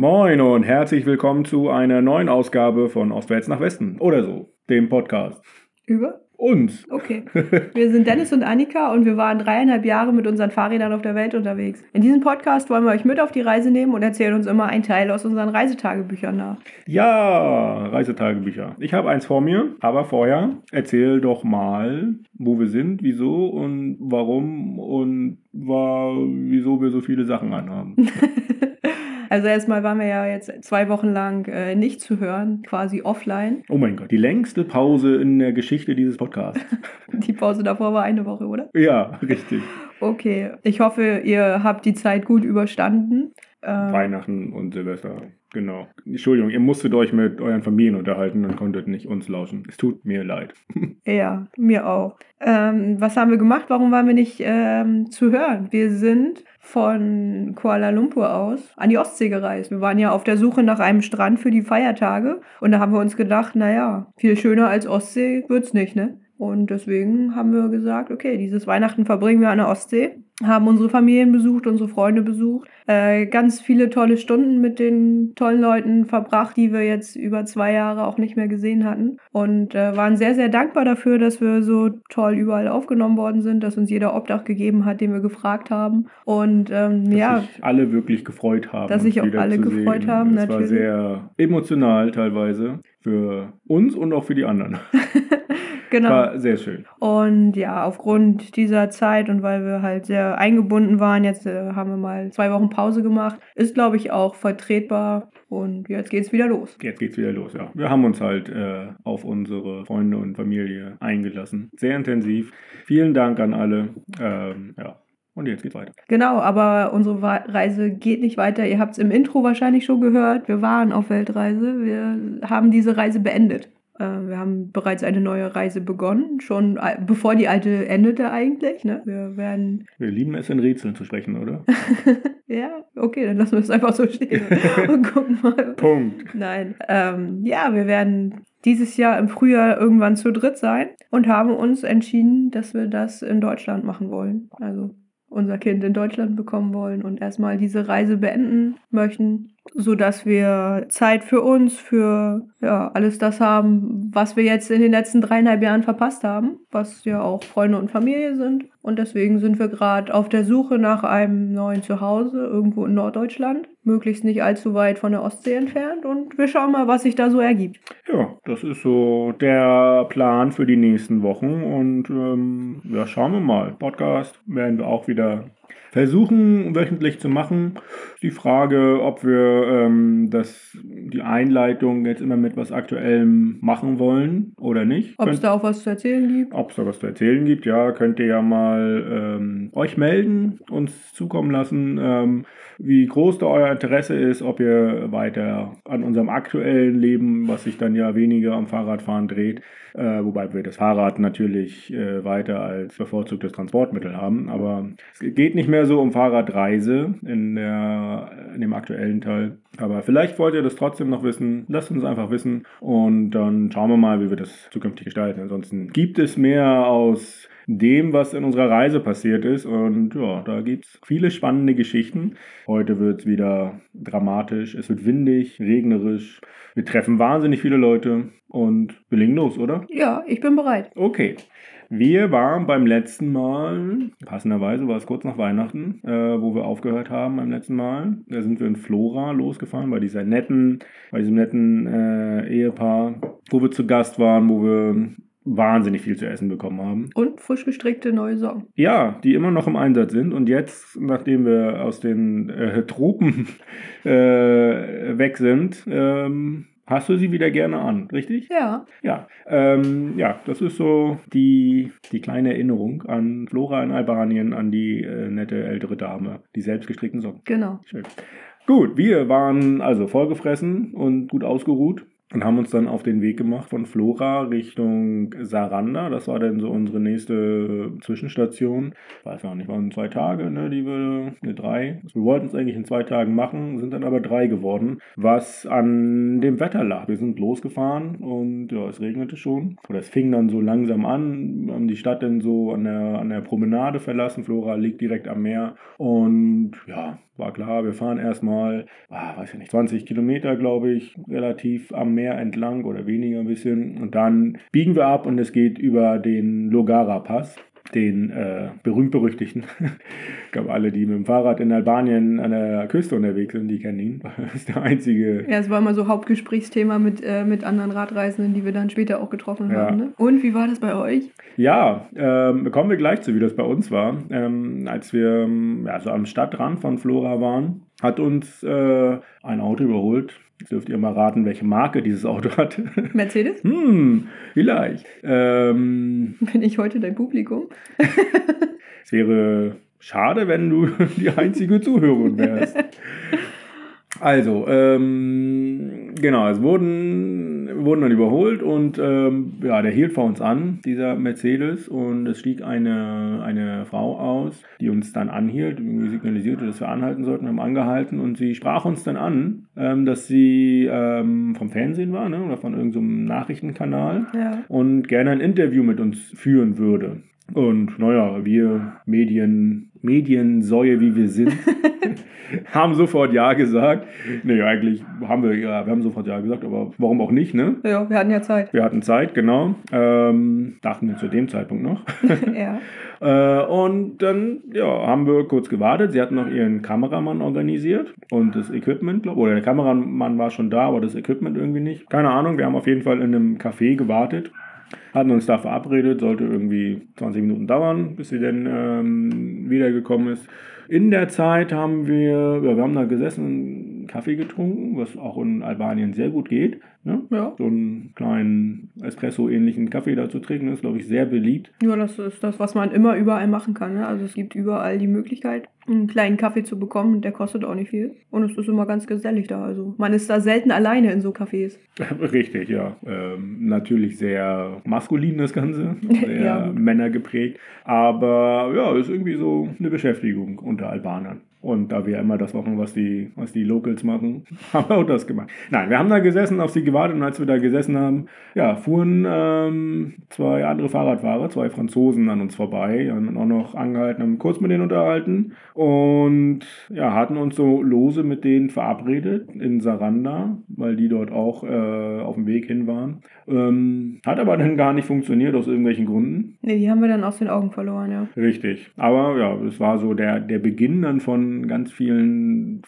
Moin und herzlich willkommen zu einer neuen Ausgabe von Ostwärts nach Westen oder so, dem Podcast. Über? Uns. Okay. Wir sind Dennis und Annika und wir waren dreieinhalb Jahre mit unseren Fahrrädern auf der Welt unterwegs. In diesem Podcast wollen wir euch mit auf die Reise nehmen und erzählen uns immer einen Teil aus unseren Reisetagebüchern nach. Ja, Reisetagebücher. Ich habe eins vor mir, aber vorher erzähl doch mal, wo wir sind, wieso und warum und war, wieso wir so viele Sachen anhaben. Also erstmal waren wir ja jetzt zwei Wochen lang äh, nicht zu hören, quasi offline. Oh mein Gott, die längste Pause in der Geschichte dieses Podcasts. die Pause davor war eine Woche, oder? Ja, richtig. Okay, ich hoffe, ihr habt die Zeit gut überstanden. Ähm, Weihnachten und Silvester. Genau. Entschuldigung, ihr musstet euch mit euren Familien unterhalten und konntet nicht uns lauschen. Es tut mir leid. ja, mir auch. Ähm, was haben wir gemacht? Warum waren wir nicht ähm, zu hören? Wir sind von Kuala Lumpur aus an die Ostsee gereist. Wir waren ja auf der Suche nach einem Strand für die Feiertage und da haben wir uns gedacht, naja, viel schöner als Ostsee wird's nicht, ne? Und deswegen haben wir gesagt, okay, dieses Weihnachten verbringen wir an der Ostsee, haben unsere Familien besucht, unsere Freunde besucht, äh, ganz viele tolle Stunden mit den tollen Leuten verbracht, die wir jetzt über zwei Jahre auch nicht mehr gesehen hatten. Und äh, waren sehr, sehr dankbar dafür, dass wir so toll überall aufgenommen worden sind, dass uns jeder Obdach gegeben hat, den wir gefragt haben. Und ähm, dass ja. sich alle wirklich gefreut haben. Dass sich auch alle gefreut sehen. haben, es natürlich. war sehr emotional teilweise für uns und auch für die anderen. Genau. War sehr schön. Und ja, aufgrund dieser Zeit und weil wir halt sehr eingebunden waren, jetzt äh, haben wir mal zwei Wochen Pause gemacht, ist glaube ich auch vertretbar. Und jetzt geht's wieder los. Jetzt geht's wieder los, ja. Wir haben uns halt äh, auf unsere Freunde und Familie eingelassen. Sehr intensiv. Vielen Dank an alle. Ähm, ja. Und jetzt geht's weiter. Genau, aber unsere Reise geht nicht weiter. Ihr habt es im Intro wahrscheinlich schon gehört. Wir waren auf Weltreise. Wir haben diese Reise beendet. Äh, wir haben bereits eine neue Reise begonnen, schon bevor die alte endete eigentlich. Ne? Wir werden. Wir lieben es in Rätseln zu sprechen, oder? ja, okay, dann lassen wir es einfach so stehen und gucken mal. Punkt. Nein. Ähm, ja, wir werden dieses Jahr im Frühjahr irgendwann zu dritt sein und haben uns entschieden, dass wir das in Deutschland machen wollen. Also unser Kind in Deutschland bekommen wollen und erstmal diese Reise beenden möchten so dass wir Zeit für uns, für ja, alles das haben, was wir jetzt in den letzten dreieinhalb Jahren verpasst haben, was ja auch Freunde und Familie sind. Und deswegen sind wir gerade auf der Suche nach einem neuen Zuhause irgendwo in Norddeutschland, möglichst nicht allzu weit von der Ostsee entfernt. Und wir schauen mal, was sich da so ergibt. Ja, das ist so der Plan für die nächsten Wochen. Und ähm, ja, schauen wir mal. Podcast werden wir auch wieder versuchen wöchentlich zu machen. Die Frage, ob wir ähm, das, die Einleitung jetzt immer mit was Aktuellem machen wollen oder nicht. Ob es da auch was zu erzählen gibt? Ob es da was zu erzählen gibt, ja, könnt ihr ja mal ähm, euch melden, uns zukommen lassen, ähm, wie groß da euer Interesse ist, ob ihr weiter an unserem aktuellen Leben, was sich dann ja weniger am Fahrradfahren dreht, äh, wobei wir das Fahrrad natürlich äh, weiter als bevorzugtes Transportmittel haben. Aber es geht nicht mehr so um Fahrradreise in, der, in dem aktuellen Teil. Aber vielleicht wollt ihr das trotzdem noch wissen. Lasst uns einfach wissen und dann schauen wir mal, wie wir das zukünftig gestalten. Ansonsten gibt es mehr aus dem, was in unserer Reise passiert ist. Und ja, da gibt es viele spannende Geschichten. Heute wird es wieder dramatisch, es wird windig, regnerisch. Wir treffen wahnsinnig viele Leute und wir legen los, oder? Ja, ich bin bereit. Okay. Wir waren beim letzten Mal, passenderweise war es kurz nach Weihnachten, äh, wo wir aufgehört haben beim letzten Mal. Da sind wir in Flora losgefahren, bei dieser netten, bei diesem netten äh, Ehepaar, wo wir zu Gast waren, wo wir wahnsinnig viel zu essen bekommen haben. Und frisch gestrickte neue Socken. Ja, die immer noch im Einsatz sind. Und jetzt, nachdem wir aus den äh, Tropen äh, weg sind, ähm, hast du sie wieder gerne an, richtig? Ja. Ja, ähm, ja das ist so die, die kleine Erinnerung an Flora in Albanien, an die äh, nette ältere Dame, die selbstgestrickten Socken. Genau. Schön. Gut, wir waren also vollgefressen und gut ausgeruht und haben uns dann auf den Weg gemacht von Flora Richtung Saranda. Das war dann so unsere nächste Zwischenstation. Weiß gar nicht, waren zwei Tage, ne, die wir, ne, drei. Also wir wollten es eigentlich in zwei Tagen machen, sind dann aber drei geworden, was an dem Wetter lag. Wir sind losgefahren und ja, es regnete schon. Oder es fing dann so langsam an, haben die Stadt dann so an der, an der Promenade verlassen. Flora liegt direkt am Meer und ja, war klar, wir fahren erstmal, ah, weiß ich nicht, 20 Kilometer, glaube ich, relativ am Meer entlang oder weniger ein bisschen. Und dann biegen wir ab und es geht über den Logara-Pass den äh, berühmt-berüchtigten. ich glaube, alle, die mit dem Fahrrad in Albanien an der Küste unterwegs sind, die kennen ihn. Das ist der einzige. Ja, es war immer so Hauptgesprächsthema mit, äh, mit anderen Radreisenden, die wir dann später auch getroffen Ja. haben. Ne? Und wie war das bei euch? Ja, ähm, kommen wir gleich zu, wie das bei uns war. Ähm, als wir ähm, ja, so am Stadtrand von Flora waren, hat uns äh, ein Auto überholt. Jetzt dürft ihr mal raten, welche Marke dieses Auto hat. Mercedes? hm, vielleicht. Ähm, Bin ich heute dein Publikum? es wäre schade, wenn du die einzige Zuhörerin wärst. Also, ähm, genau, es wurden, wurden dann überholt und ähm, ja, der hielt vor uns an, dieser Mercedes, und es stieg eine, eine Frau aus, die uns dann anhielt, irgendwie signalisierte, dass wir anhalten sollten. Wir haben angehalten und sie sprach uns dann an, ähm, dass sie ähm, vom Fernsehen war ne, oder von irgendeinem Nachrichtenkanal Ja. und gerne ein Interview mit uns führen würde. Und naja, wir Medien, Mediensäue, wie wir sind, haben sofort Ja gesagt. Nee, eigentlich haben wir, ja, wir haben sofort Ja gesagt, aber warum auch nicht, ne? Ja, wir hatten ja Zeit. Wir hatten Zeit, genau. Ähm, dachten wir zu dem Zeitpunkt noch. ja. Äh, und dann ja, haben wir kurz gewartet. Sie hatten noch ihren Kameramann organisiert und das Equipment, glaube Oder der Kameramann war schon da, aber das Equipment irgendwie nicht. Keine Ahnung. Wir haben auf jeden Fall in einem Café gewartet. Hatten uns da verabredet, sollte irgendwie 20 Minuten dauern, bis sie dann ähm, wiedergekommen ist. In der Zeit haben wir, ja, wir haben da gesessen, Kaffee getrunken, was auch in Albanien sehr gut geht. Ne? Ja. So einen kleinen Espresso-ähnlichen Kaffee da zu trinken, ist, glaube ich, sehr beliebt. Ja, das ist das, was man immer überall machen kann. Ne? Also es gibt überall die Möglichkeit, einen kleinen Kaffee zu bekommen und der kostet auch nicht viel. Und es ist immer ganz gesellig da. Also man ist da selten alleine in so Cafés. Richtig, ja. Ähm, natürlich sehr maskulin das Ganze, sehr Ja, männergeprägt. Aber ja, ist irgendwie so eine Beschäftigung unter Albanern. Und da wir ja immer das machen, was die, was die Locals machen, haben wir auch das gemacht. Nein, wir haben da gesessen, auf sie gewartet und als wir da gesessen haben, ja, fuhren ähm, zwei andere Fahrradfahrer, zwei Franzosen an uns vorbei, haben auch noch angehalten, haben kurz mit denen unterhalten und ja, hatten uns so lose mit denen verabredet in Saranda, weil die dort auch äh, auf dem Weg hin waren. Ähm, hat aber dann gar nicht funktioniert aus irgendwelchen Gründen. Ne, die haben wir dann aus den Augen verloren, ja. Richtig. Aber ja, es war so der, der Beginn dann von ganz vielen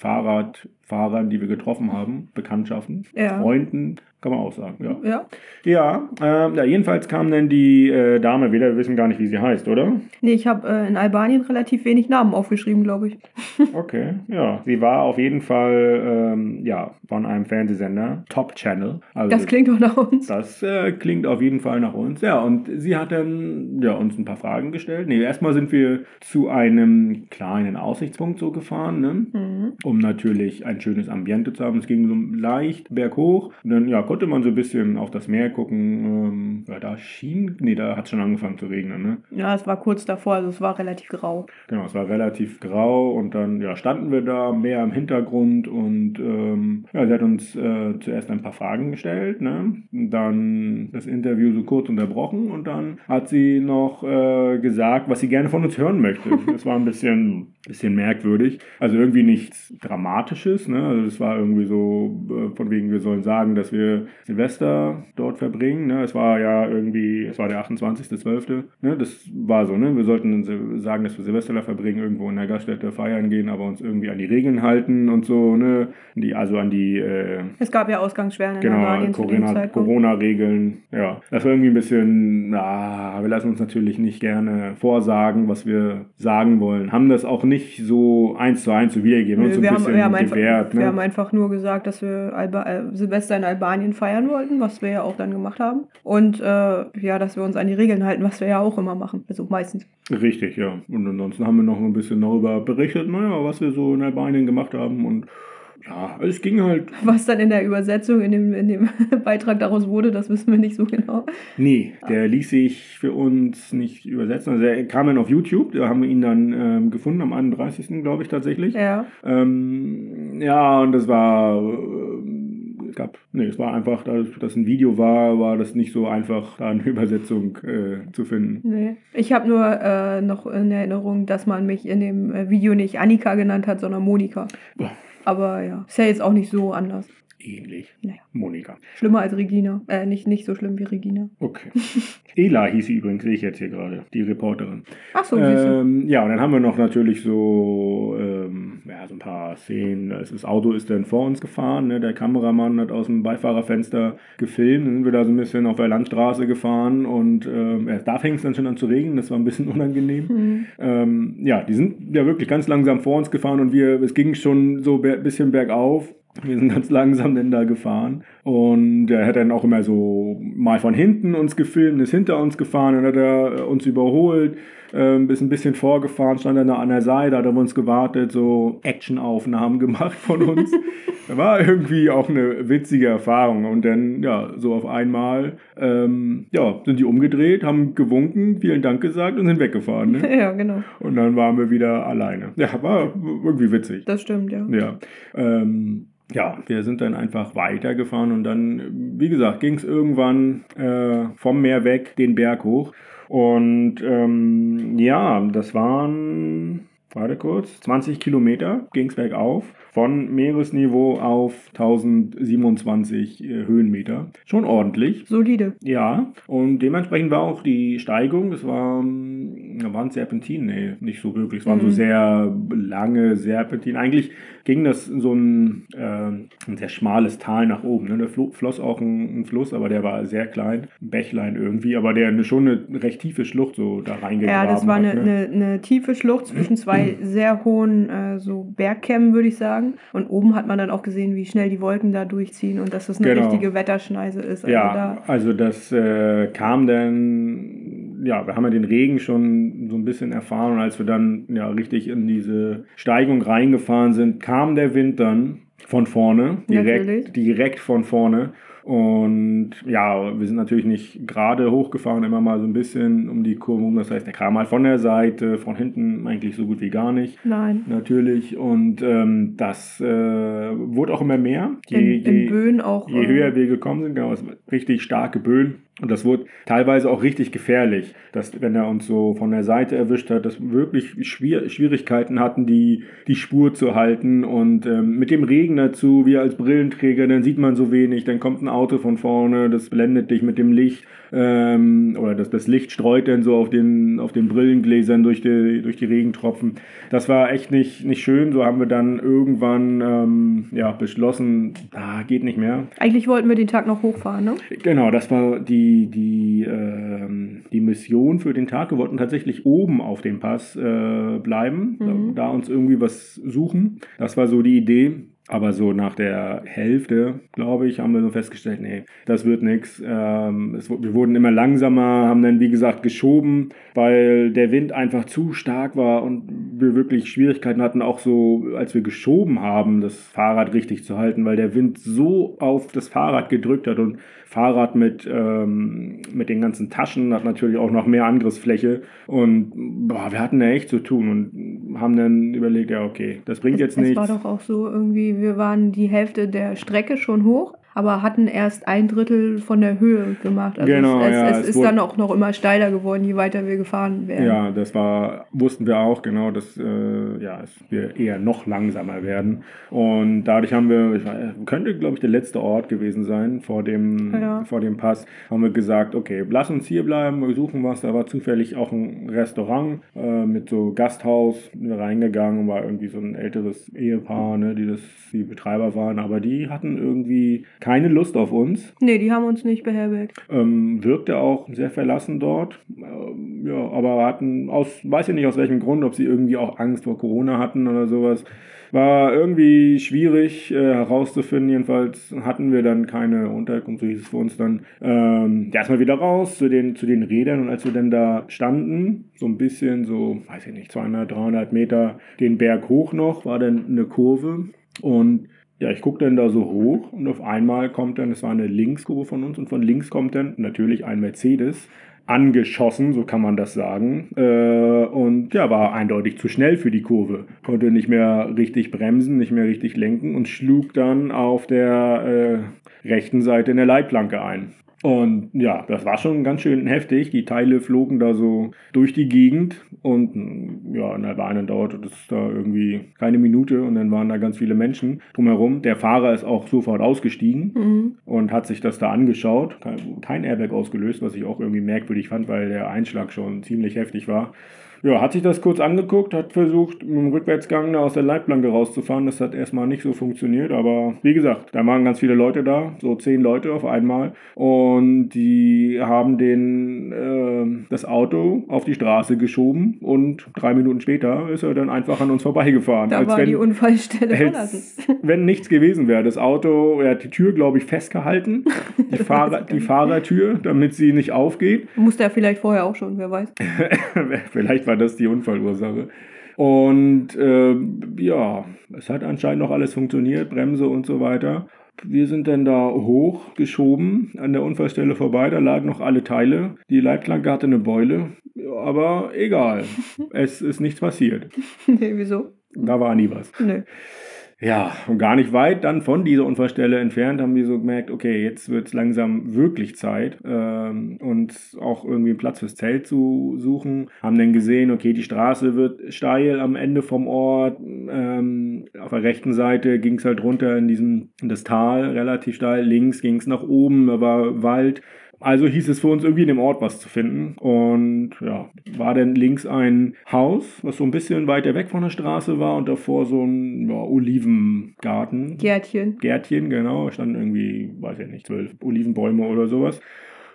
Fahrradfahrern, die wir getroffen haben, Bekanntschaften, Ja. Freunden, kann man auch sagen. Ja, Ja. ja, ähm, ja jedenfalls kam dann die äh, Dame wieder, wir wissen gar nicht, wie sie heißt, oder? Nee, ich habe äh, in Albanien relativ wenig Namen aufgeschrieben, glaube ich. Okay, ja. Sie war auf jeden Fall ähm, ja, von einem Fernsehsender, Top Channel. Also Das klingt doch nach uns. Das äh, klingt auf jeden Fall nach uns. Ja, und sie hat dann ja, uns ein paar Fragen gestellt. Nee, erstmal sind wir zu einem kleinen Aussichtspunkt so gefahren, ne? Mhm. um natürlich ein schönes Ambiente zu haben. Es ging so leicht berghoch. Und dann ja, konnte man so ein bisschen auf das Meer gucken. Ähm, ja, da schien, nee, da hat es schon angefangen zu regnen. Ne? Ja, es war kurz davor, also es war relativ grau. Genau, es war relativ grau und dann ja, standen wir da mehr im Hintergrund und ähm, ja, sie hat uns äh, zuerst ein paar Fragen gestellt, ne? dann das Interview so kurz unterbrochen und dann hat sie noch äh, gesagt, was sie gerne von uns hören möchte. Das war ein bisschen, bisschen merkwürdig, also irgendwie nichts Dramatisches, ne? also es war irgendwie so äh, von wegen, wir sollen sagen, dass wir Silvester dort verbringen, ne? es war ja irgendwie, es war der 28.12., ne? das war so, ne? wir sollten sagen, dass wir Silvester da verbringen, irgendwo in der Gaststätte feiern gehen, aber uns irgendwie an die Regeln halten und so, ne? die, also an die äh, Es gab ja Ausgangssperren in Genau, Albanien Corona-. Corona-Regeln. ja, das war irgendwie ein bisschen, na, wir lassen uns natürlich nicht gerne vorsagen, was wir sagen wollen. Haben das auch nicht so eins zu eins so wiedergegeben, Nö, so ein wir, haben, bisschen wir, einfach, gewährt. wir haben Ne? einfach nur gesagt, dass wir Alba äh, Silvester in Albanien feiern wollten, was wir ja auch dann gemacht haben. Und äh, ja, dass wir uns an die Regeln halten, was wir ja auch immer machen. Also meistens. Richtig, ja. Und ansonsten haben wir noch ein bisschen darüber berichtet, naja, was wir so in Albanien gemacht haben und ja, es ging halt Was dann in der Übersetzung, in dem, in dem Beitrag daraus wurde, das wissen wir nicht so genau. Nee, der ließ sich für uns nicht übersetzen. Also er kam dann auf YouTube, da haben wir ihn dann ähm, gefunden, am 31. glaube ich tatsächlich. Ja. Ähm, ja, und das war ähm, es gab, nee, es war einfach, da das ein Video war, war das nicht so einfach, da eine Übersetzung äh, zu finden. Nee. Ich habe nur äh, noch in Erinnerung, dass man mich in dem äh, Video nicht Annika genannt hat, sondern Monika. Boah. Aber ja, ist ja jetzt auch nicht so anders. Ähnlich. Naja. Monika. Schlimmer als Regina. Äh, nicht, nicht so schlimm wie Regina. Okay. Ela hieß sie übrigens, sehe ich jetzt hier gerade, die Reporterin. Ach so. Ähm, ja, und dann haben wir noch natürlich so, ähm, ja, so ein paar Szenen. Das Auto ist dann vor uns gefahren. Ne? Der Kameramann hat aus dem Beifahrerfenster gefilmt. Dann sind wir da so ein bisschen auf der Landstraße gefahren und ähm, erst da fing es dann schon an zu regnen. Das war ein bisschen unangenehm. Hm. Ähm, ja, die sind ja wirklich ganz langsam vor uns gefahren und wir, es ging schon so ein bisschen bergauf. Wir sind ganz langsam denn da gefahren und er hat dann auch immer so mal von hinten uns gefilmt, ist hinter uns gefahren, dann hat er äh, uns überholt, ähm, ist ein bisschen vorgefahren, stand dann da an der Seite, hat auf uns gewartet, so Actionaufnahmen gemacht von uns. Das war irgendwie auch eine witzige Erfahrung und dann, ja, so auf einmal, ähm, ja, sind die umgedreht, haben gewunken, vielen Dank gesagt und sind weggefahren. Ne? Ja, genau. Und dann waren wir wieder alleine. Ja, war irgendwie witzig. Das stimmt, ja. Ja, ähm, ja, wir sind dann einfach weitergefahren und dann, wie gesagt, ging es irgendwann äh, vom Meer weg den Berg hoch. Und ähm, ja, das waren, warte kurz, 20 Kilometer ging es bergauf. Von Meeresniveau auf 1027 äh, Höhenmeter. Schon ordentlich. Solide. Ja, und dementsprechend war auch die Steigung, es war, da waren Serpentinen, nee, nicht so wirklich. Es waren so Mhm. sehr lange Serpentinen. Eigentlich ging das so ein, äh, ein sehr schmales Tal nach oben. Ne? Da flo- floss auch ein, ein Fluss, aber der war sehr klein, ein Bächlein irgendwie, aber der eine, schon eine recht tiefe Schlucht so da reingegraben Ja, das war eine, hat. Ne? eine, eine tiefe Schlucht zwischen zwei sehr hohen äh, so Bergkämmen, würde ich sagen. Und oben hat man dann auch gesehen, wie schnell die Wolken da durchziehen und dass das eine Genau. richtige Wetterschneise ist. Also Ja, da, also das äh, kam dann, ja, wir haben ja den Regen schon so ein bisschen erfahren und als wir dann ja richtig in diese Steigung reingefahren sind, kam der Wind dann von vorne, Natürlich. direkt, direkt von vorne. Und ja, wir sind natürlich nicht gerade hochgefahren, immer mal so ein bisschen um die Kurve rum. Das heißt, der kam mal von der Seite, von hinten eigentlich so gut wie gar nicht. nein. Natürlich. Und ähm, das äh, wurde auch immer mehr. In, in Böen auch. Je äh, höher wir gekommen sind, genau, es waren richtig starke Böen. Und das wurde teilweise auch richtig gefährlich, dass wenn er uns so von der Seite erwischt hat, dass wir wirklich Schwier Schwierigkeiten hatten, die, die Spur zu halten. Und ähm, mit dem Regen dazu, wir als Brillenträger, dann sieht man so wenig, dann kommt ein Auto von vorne, das blendet dich mit dem Licht. Ähm, oder das, das Licht streut dann so auf den, auf den Brillengläsern durch die, durch die Regentropfen. Das war echt nicht, nicht schön. So haben wir dann irgendwann ähm, ja, beschlossen, ah, geht nicht mehr. Eigentlich wollten wir den Tag noch hochfahren, ne? Genau, das war die, die, ähm, die Mission für den Tag. Wir wollten tatsächlich oben auf dem Pass äh, bleiben, Mhm. da, da uns irgendwie was suchen. Das war so die Idee. Aber so nach der Hälfte, glaube ich, haben wir so festgestellt, nee, das wird nichts. Ähm, wir wurden immer langsamer, haben dann, wie gesagt, geschoben, weil der Wind einfach zu stark war und wir wirklich Schwierigkeiten hatten, auch so, als wir geschoben haben, das Fahrrad richtig zu halten, weil der Wind so auf das Fahrrad gedrückt hat und Fahrrad mit, ähm, mit den ganzen Taschen hat natürlich auch noch mehr Angriffsfläche und boah, wir hatten da echt zu tun und haben dann überlegt, ja, okay, das bringt jetzt es nichts. war doch auch so irgendwie, wir waren die Hälfte der Strecke schon hoch, aber hatten erst ein Drittel von der Höhe gemacht. Also Genau, es, ja, es, es ist dann auch noch immer steiler geworden, je weiter wir gefahren wären. Ja, das war, wussten wir auch, genau, dass äh, ja, wir eher noch langsamer werden. Und dadurch haben wir, ich weiß, könnte, glaube ich, der letzte Ort gewesen sein vor dem, Ja. vor dem Pass, haben wir gesagt, okay, lass uns hier bleiben, wir suchen was. Da war zufällig auch ein Restaurant äh, mit so Gasthaus reingegangen, war irgendwie so ein älteres Ehepaar, ne, die das die Betreiber waren, aber die hatten irgendwie keine Lust auf uns. Nee, die haben uns nicht beherbergt. Ähm, wirkte auch sehr verlassen dort. Ähm, ja, aber hatten aus, weiß ich nicht aus welchem Grund, ob sie irgendwie auch Angst vor Corona hatten oder sowas. War irgendwie schwierig äh, herauszufinden. Jedenfalls hatten wir dann keine Unterkunft, so hieß es für uns dann. Ähm, erstmal wieder raus zu den, zu den Rädern und als wir dann da standen, so ein bisschen, so, weiß ich nicht, 200, 300 Meter den Berg hoch noch, war dann eine Kurve und ja, ich gucke dann da so hoch und auf einmal kommt dann, es war eine Linkskurve von uns und von links kommt dann natürlich ein Mercedes angeschossen, so kann man das sagen. Äh, und ja, war eindeutig zu schnell für die Kurve. Konnte nicht mehr richtig bremsen, nicht mehr richtig lenken und schlug dann auf der äh, rechten Seite in der Leitplanke ein. Und ja, das war schon ganz schön heftig. Die Teile flogen da so durch die Gegend und ja, in Bahn dauerte das da irgendwie keine Minute und dann waren da ganz viele Menschen drumherum. Der Fahrer ist auch sofort ausgestiegen mhm. und hat sich das da angeschaut. Kein Airbag ausgelöst, was ich auch irgendwie merkwürdig fand, weil der Einschlag schon ziemlich heftig war. Ja, hat sich das kurz angeguckt, hat versucht, mit dem Rückwärtsgang da aus der Leitplanke rauszufahren. Das hat erstmal nicht so funktioniert, aber wie gesagt, da waren ganz viele Leute da, so zehn Leute auf einmal. Und die haben den, äh, das Auto auf die Straße geschoben und drei Minuten später ist er dann einfach an uns vorbeigefahren. Da war wenn, die Unfallstelle verlassen. Wenn nichts gewesen wäre. Das Auto, er hat die Tür, glaube ich, festgehalten. Die, Fahrer, die Fahrertür, damit sie nicht aufgeht. Musste er vielleicht vorher auch schon, wer weiß. vielleicht war das die Unfallursache. Und äh, ja, es hat anscheinend noch alles funktioniert, Bremse und so weiter. Wir sind dann da hochgeschoben an der Unfallstelle vorbei, da lagen noch alle Teile. Die Leitplanke hatte eine Beule, aber egal, es ist nichts passiert. Nee, wieso? Da war nie was. Nee. Ja, und gar nicht weit dann von dieser Unfallstelle entfernt haben wir so gemerkt, okay, jetzt wird es langsam wirklich Zeit, ähm, uns auch irgendwie einen Platz fürs Zelt zu suchen. Haben dann gesehen, okay, die Straße wird steil am Ende vom Ort. Ähm, auf der rechten Seite ging es halt runter in, diesen, in das Tal, relativ steil. Links ging es nach oben, da war Wald. Also hieß es für uns irgendwie in dem Ort was zu finden. Und ja, war dann links ein Haus, was so ein bisschen weiter weg von der Straße war und davor so ein ja, Olivengarten. Gärtchen. Gärtchen, genau. Standen irgendwie, weiß ich nicht, zwölf Olivenbäume oder sowas.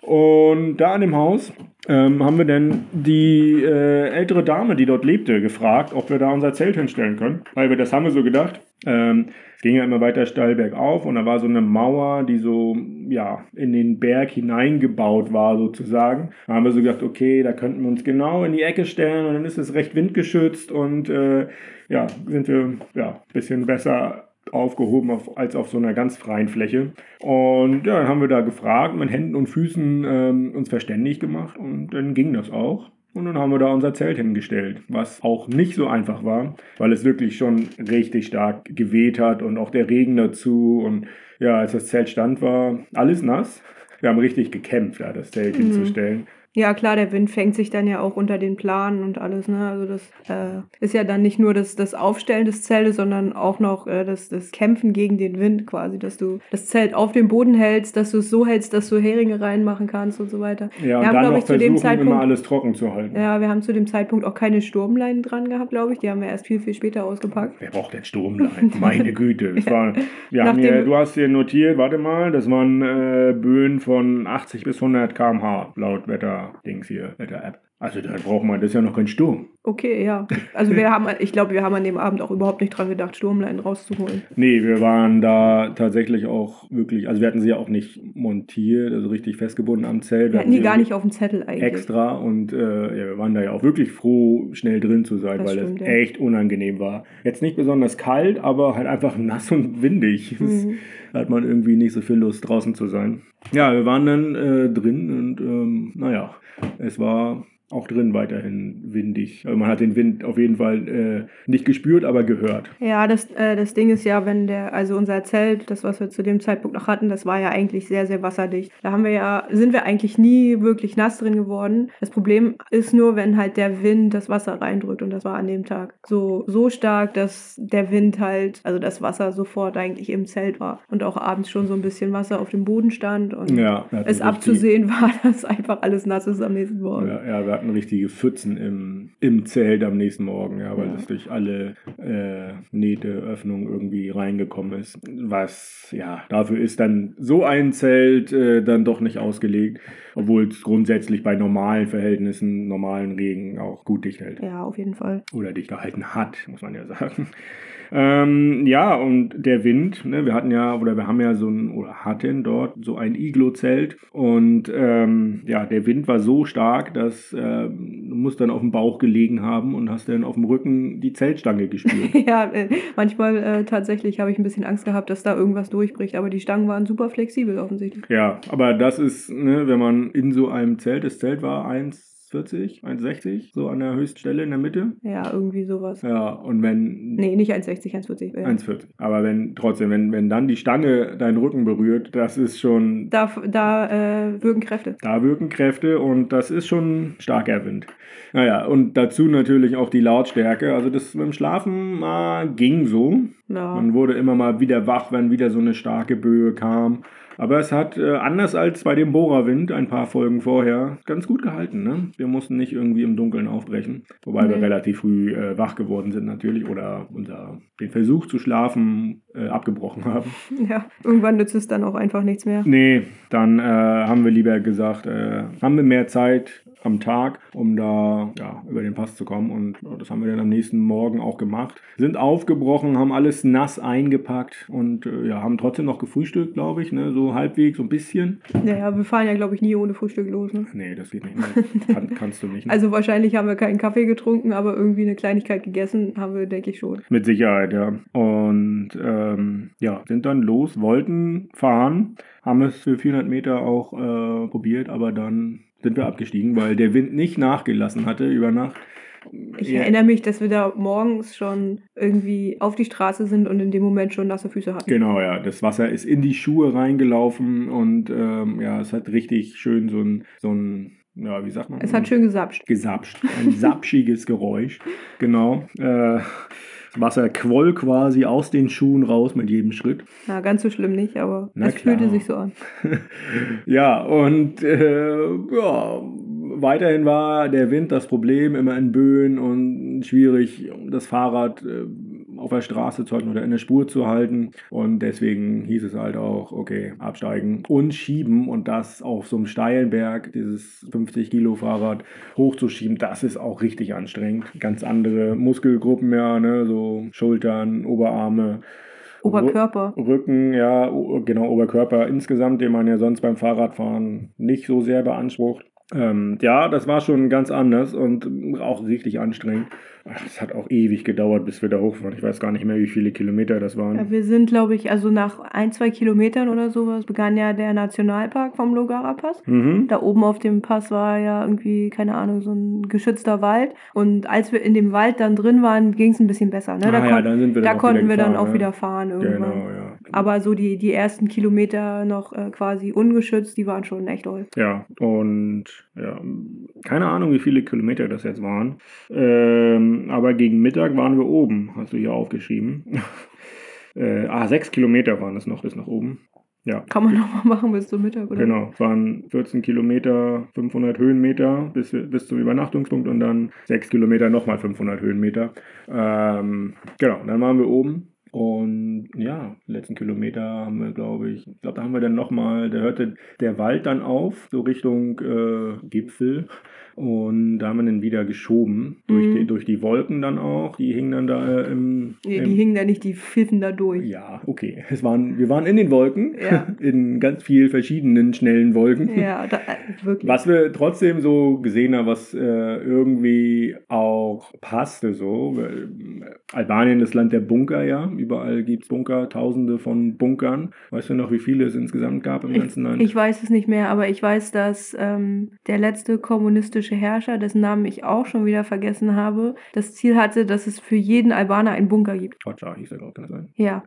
Und da an dem Haus ähm, haben wir dann die äh, ältere Dame, die dort lebte, gefragt, ob wir da unser Zelt hinstellen können. Weil wir das haben wir so gedacht. Ähm, es ging ja immer weiter steil bergauf und da war so eine Mauer, die so ja in den Berg hineingebaut war sozusagen. Da haben wir so gedacht, okay, da könnten wir uns genau in die Ecke stellen und dann ist es recht windgeschützt und äh, ja, sind wir ja ein bisschen besser aufgehoben auf, als auf so einer ganz freien Fläche. Und ja, dann haben wir da gefragt, mit Händen und Füßen ähm, uns verständigt gemacht und dann ging das auch. Und dann haben wir da unser Zelt hingestellt, was auch nicht so einfach war, weil es wirklich schon richtig stark geweht hat und auch der Regen dazu. Und ja, als das Zelt stand, war alles nass. Wir haben richtig gekämpft, da das Zelt mhm. hinzustellen. Ja, klar, der Wind fängt sich dann ja auch unter den Planen und alles. Ne? Also das äh, ist ja dann nicht nur das, das Aufstellen des Zeltes, sondern auch noch äh, das, das Kämpfen gegen den Wind quasi, dass du das Zelt auf dem Boden hältst, dass du es so hältst, dass du Heringe reinmachen kannst und so weiter. Ja, wir und haben, dann noch ich, zu dem Zeitpunkt, immer alles trocken zu halten. Ja, wir haben zu dem Zeitpunkt auch keine Sturmleinen dran gehabt, glaube ich. Die haben wir erst viel, viel später ausgepackt. Wer braucht denn Sturmleinen? Meine Güte. Das war, wir haben hier, du hast hier notiert, warte mal, das waren äh, Böen von 80 bis 100 km/h laut things here at your app. Also da braucht man, das ist ja noch kein Sturm. Okay, ja. Also wir haben, ich glaube, wir haben an dem Abend auch überhaupt nicht dran gedacht, Sturmleinen rauszuholen. Nee, wir waren da tatsächlich auch wirklich, also wir hatten sie ja auch nicht montiert, also richtig festgebunden am Zelt. Wir hatten die gar nicht auf dem Zettel eigentlich. Extra und äh, ja, wir waren da ja auch wirklich froh, schnell drin zu sein, das weil stimmt, es ja. echt unangenehm war. Jetzt nicht besonders kalt, aber halt einfach nass und windig. Mhm. Da hat man irgendwie nicht so viel Lust, draußen zu sein. Ja, wir waren dann äh, drin und ähm, naja, es war auch drin weiterhin windig. Also man hat den Wind auf jeden Fall äh, nicht gespürt, aber gehört. Ja, das, äh, das Ding ist ja, wenn der, also unser Zelt, das, was wir zu dem Zeitpunkt noch hatten, das war ja eigentlich sehr, sehr wasserdicht. Da haben wir ja, sind wir eigentlich nie wirklich nass drin geworden. Das Problem ist nur, wenn halt der Wind das Wasser reindrückt und das war an dem Tag so, so stark, dass der Wind halt, also das Wasser sofort eigentlich im Zelt war und auch abends schon so ein bisschen Wasser auf dem Boden stand und ja, es abzusehen war, dass einfach alles nass ist am nächsten Morgen. Ja, ja hatten richtige Pfützen im, im Zelt am nächsten Morgen, ja, weil ja. es durch alle äh, Nähte, Öffnungen irgendwie reingekommen ist. Was, ja, dafür ist dann so ein Zelt äh, dann doch nicht ausgelegt, obwohl es grundsätzlich bei normalen Verhältnissen, normalen Regen auch gut dicht hält. Ja, auf jeden Fall. Oder dicht gehalten hat, muss man ja sagen. Ähm, ja, und der Wind, ne, wir hatten ja, oder wir haben ja so ein, oder hatten dort so ein Iglo-Zelt und ähm, ja, der Wind war so stark, dass äh, du musst dann auf dem Bauch gelegen haben und hast dann auf dem Rücken die Zeltstange gespürt. ja, äh, manchmal äh, tatsächlich habe ich ein bisschen Angst gehabt, dass da irgendwas durchbricht, aber die Stangen waren super flexibel offensichtlich. Ja, aber das ist, ne, wenn man in so einem Zelt, das Zelt war 1,40, 1,60, so an der Höchststelle in der Mitte. Ja, irgendwie sowas. Ja, und wenn. Nee, nicht 1,60, 1,40. Ja. 1,40. Aber wenn trotzdem, wenn, wenn dann die Stange deinen Rücken berührt, das ist schon. Da, da äh, wirken Kräfte. Da wirken Kräfte und das ist schon starker Wind. Naja, und dazu natürlich auch die Lautstärke. Also das mit dem Schlafen äh, ging so. Ja. Man wurde immer mal wieder wach, wenn wieder so eine starke Böe kam. Aber es hat, äh, anders als bei dem Bohrerwind ein paar Folgen vorher, ganz gut gehalten. Ne? Wir mussten nicht irgendwie im Dunkeln aufbrechen. Wobei wir Nee. relativ früh äh, wach geworden sind natürlich oder unser, den Versuch zu schlafen äh, abgebrochen haben. ja, irgendwann nützt es dann auch einfach nichts mehr. Nee, dann äh, haben wir lieber gesagt, äh, haben wir mehr Zeit am Tag, um da ja, über den Pass zu kommen. Und das haben wir dann am nächsten Morgen auch gemacht. Sind aufgebrochen, haben alles nass eingepackt und äh, ja, haben trotzdem noch gefrühstückt, glaube ich, ne? so halbwegs, so ein bisschen. Naja, wir fahren ja, glaube ich, nie ohne Frühstück los. Ne? Nee, das geht nicht mehr. Kann, kannst du nicht. Also wahrscheinlich haben wir keinen Kaffee getrunken, aber irgendwie eine Kleinigkeit gegessen haben wir, denke ich schon. Mit Sicherheit, ja. Und ähm, ja, sind dann los, wollten fahren, haben es für 400 Meter auch äh, probiert, aber dann sind wir abgestiegen, weil der Wind nicht nachgelassen hatte über Nacht. Ich Ja, erinnere mich, dass wir da morgens schon irgendwie auf die Straße sind und in dem Moment schon nasse Füße hatten. Genau, ja. Das Wasser ist in die Schuhe reingelaufen und ähm, ja, es hat richtig schön so ein, so ein ja, wie sagt man? Es hat schön gesapscht. gesapscht. Ein sapschiges Geräusch. Genau. Äh, Wasser quoll quasi aus den Schuhen raus mit jedem Schritt. Na, ganz so schlimm nicht, aber Na es klar. fühlte sich so an. ja, und äh, ja, weiterhin war der Wind das Problem, immer in Böen und schwierig, das Fahrrad äh, auf der Straße zu halten oder in der Spur zu halten. Und deswegen hieß es halt auch, okay, absteigen und schieben und das auf so einem steilen Berg, dieses 50 Kilo Fahrrad hochzuschieben, das ist auch richtig anstrengend. Ganz andere Muskelgruppen, ja, ne, so Schultern, Oberarme. Oberkörper. Rücken, ja, genau, Oberkörper insgesamt, den man ja sonst beim Fahrradfahren nicht so sehr beansprucht. Ähm, ja, das war schon ganz anders und auch richtig anstrengend. Es hat auch ewig gedauert, bis wir da hochfahren. Ich weiß gar nicht mehr, wie viele Kilometer das waren. Ja, wir sind, glaube ich, also nach ein, zwei Kilometern oder sowas begann ja der Nationalpark vom Logara Pass. Mhm. Da oben auf dem Pass war ja irgendwie, keine Ahnung, so ein geschützter Wald. Und als wir in dem Wald dann drin waren, ging es ein bisschen besser. Ne? Da, Ah ja, kon- dann sind wir da dann auch konnten wir dann gefahren, auch ne? wieder fahren irgendwann. Genau, ja. Aber so die, die ersten Kilometer noch äh, quasi ungeschützt, die waren schon echt doll. Ja, und ja, keine Ahnung, wie viele Kilometer das jetzt waren. Ähm, aber gegen Mittag waren wir oben, hast du hier aufgeschrieben. äh, ah, sechs Kilometer waren es noch bis nach oben. Ja. Kann man noch mal machen bis zum Mittag, oder? Genau, es waren 14 Kilometer, 500 Höhenmeter bis, bis zum Übernachtungspunkt und dann 6 Kilometer nochmal 500 Höhenmeter. Ähm, genau, dann waren wir oben und ja, letzten Kilometer haben wir, glaube ich, ich glaube, da haben wir dann nochmal, da hörte der Wald dann auf, so Richtung äh, Gipfel. Und da haben wir dann wieder geschoben, durch, Mhm. die, durch die Wolken dann auch. Die hingen dann da äh, im, Nee, im die hingen da nicht, die pfiffen da durch. ja, okay. Es waren, wir waren in den Wolken, Ja. in ganz viel verschiedenen schnellen Wolken. Ja, da, äh, wirklich. Was wir trotzdem so gesehen haben, was äh, irgendwie auch passte so. äh, Albanien, das Land der Bunker, ja. Überall gibt es Bunker, tausende von Bunkern. Weißt du noch, wie viele es insgesamt gab im ganzen Land? Ich weiß es nicht mehr, aber ich weiß, dass ähm, der letzte kommunistische Herrscher, dessen Namen ich auch schon wieder vergessen habe, das Ziel hatte, dass es für jeden Albaner einen Bunker gibt. Roger hieß er, glaube ich, kann das sein. Ja.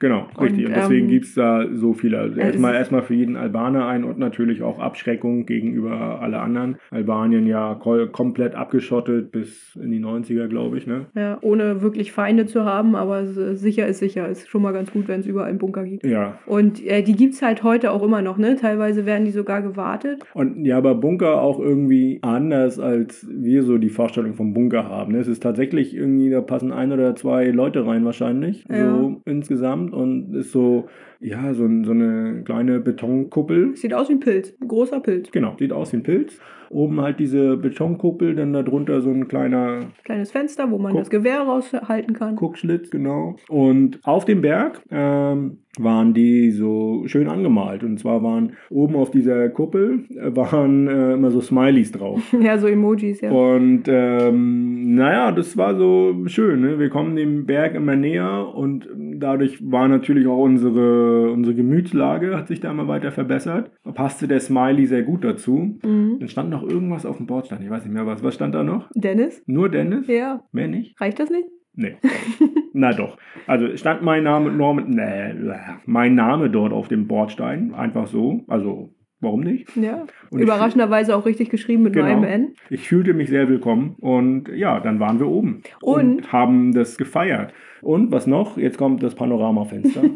Genau, richtig. Und Und, deswegen ähm, gibt es da so viele. Also erstmal, erstmal für jeden Albaner ein und natürlich auch Abschreckung gegenüber alle anderen. Albanien ja ko- komplett abgeschottet bis in die 90er, glaube ich. Ne? Ja, ohne wirklich Feinde zu haben, aber sicher ist sicher. Ist schon mal ganz gut, wenn es überall einen Bunker gibt. Ja. Und äh, die gibt es halt heute auch immer noch, ne? Teilweise werden die sogar gewartet. Und ja, aber Bunker auch irgendwie anders, als wir so die Vorstellung vom Bunker haben. ne? Es ist tatsächlich irgendwie, da passen ein oder zwei Leute rein wahrscheinlich, Ja. so insgesamt. Und ist so, ja, so, so eine kleine Betonkuppel. Sieht aus wie ein Pilz. Ein großer Pilz. Genau, sieht aus wie ein Pilz. Oben halt diese Betonkuppel, dann darunter so ein kleiner Kleines Fenster, wo man Guck. das Gewehr raushalten kann. Guckschlitz, genau. Und auf dem Berg ähm, waren die so schön angemalt. Und zwar waren oben auf dieser Kuppel äh, waren äh, immer so Smileys drauf. Ja, so Emojis, ja. Und ähm, naja, das war so schön. Ne? Wir kommen dem Berg immer näher und dadurch war natürlich auch unsere, unsere Gemütslage, hat sich da immer weiter verbessert. Da passte der Smiley sehr gut dazu. Mhm. Dann stand noch irgendwas auf dem Bordstein. Ich weiß nicht mehr was. Was stand da noch? Dennis? Nur Dennis? Ja. Mehr nicht? Reicht das nicht? Nee. Na doch. Also stand mein Name Norman, nee, mein Name dort auf dem Bordstein. Einfach so. Also, warum nicht? Ja. Und Überraschenderweise auch richtig geschrieben mit Genau. einem N. Ich fühlte mich sehr willkommen und ja, dann waren wir oben Und? haben das gefeiert. Und was noch? Jetzt kommt das Panoramafenster.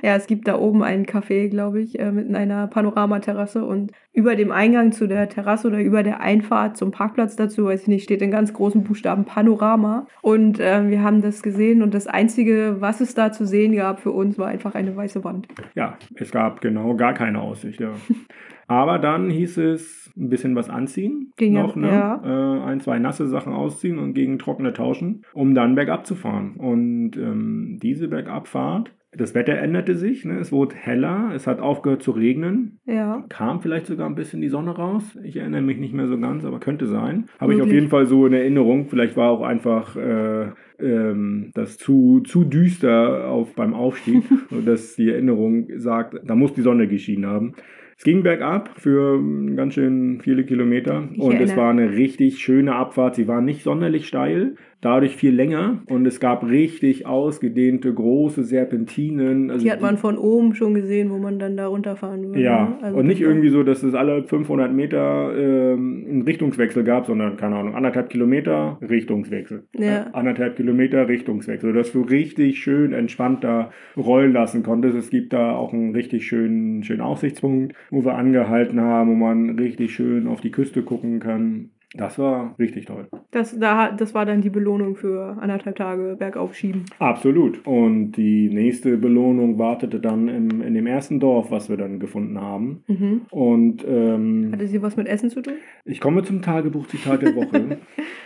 Ja, es gibt da oben einen Café, glaube ich, äh, mit einer Panoramaterrasse und über dem Eingang zu der Terrasse oder über der Einfahrt zum Parkplatz dazu, weiß ich nicht, steht in ganz großen Buchstaben Panorama. Und ähm, wir haben das gesehen und das Einzige, was es da zu sehen gab für uns, war einfach eine weiße Wand. ja, es gab genau gar keine Aussicht. Ja. Aber dann hieß es ein bisschen was anziehen. Ging noch, ne? ja. Äh, ein, zwei nasse Sachen ausziehen und gegen trockene tauschen, um dann bergab zu fahren. Und ähm, diese Bergabfahrt, das Wetter änderte sich, ne? es wurde heller, es hat aufgehört zu regnen. Ja. kam vielleicht sogar ein bisschen die Sonne raus. Ich erinnere mich nicht mehr so ganz, aber könnte sein. Habe ich auf jeden Fall so in Erinnerung. Vielleicht war auch einfach äh, ähm, das zu, zu düster auf, beim Aufstieg, dass die Erinnerung sagt, da muss die Sonne geschienen haben. Es ging bergab für ähm, ganz schön viele Kilometer Ich und es erinnere. war eine richtig schöne Abfahrt. Sie war nicht sonderlich steil, dadurch viel länger und es gab richtig ausgedehnte große Serpentinen. Also Die hat man von oben schon gesehen, wo man dann da runterfahren würde. ja, ne? Also und nicht irgendwie so, dass es alle 500 Meter ähm, einen Richtungswechsel gab, sondern, keine Ahnung, anderthalb Kilometer Richtungswechsel. Ja. Äh, anderthalb Kilometer Richtungswechsel, dass du richtig schön entspannt da rollen lassen konntest. Es gibt da auch einen richtig schönen, schönen Aussichtspunkt, wo wir angehalten haben, wo man richtig schön auf die Küste gucken kann. Das war richtig toll. Das, da, das war dann die Belohnung für anderthalb Tage bergauf schieben. Absolut. Und die nächste Belohnung wartete dann im, in dem ersten Dorf, was wir dann gefunden haben. Mhm. Und ähm, Hatte sie was mit Essen zu tun? Ich komme zum Tagebuchzitat der Woche.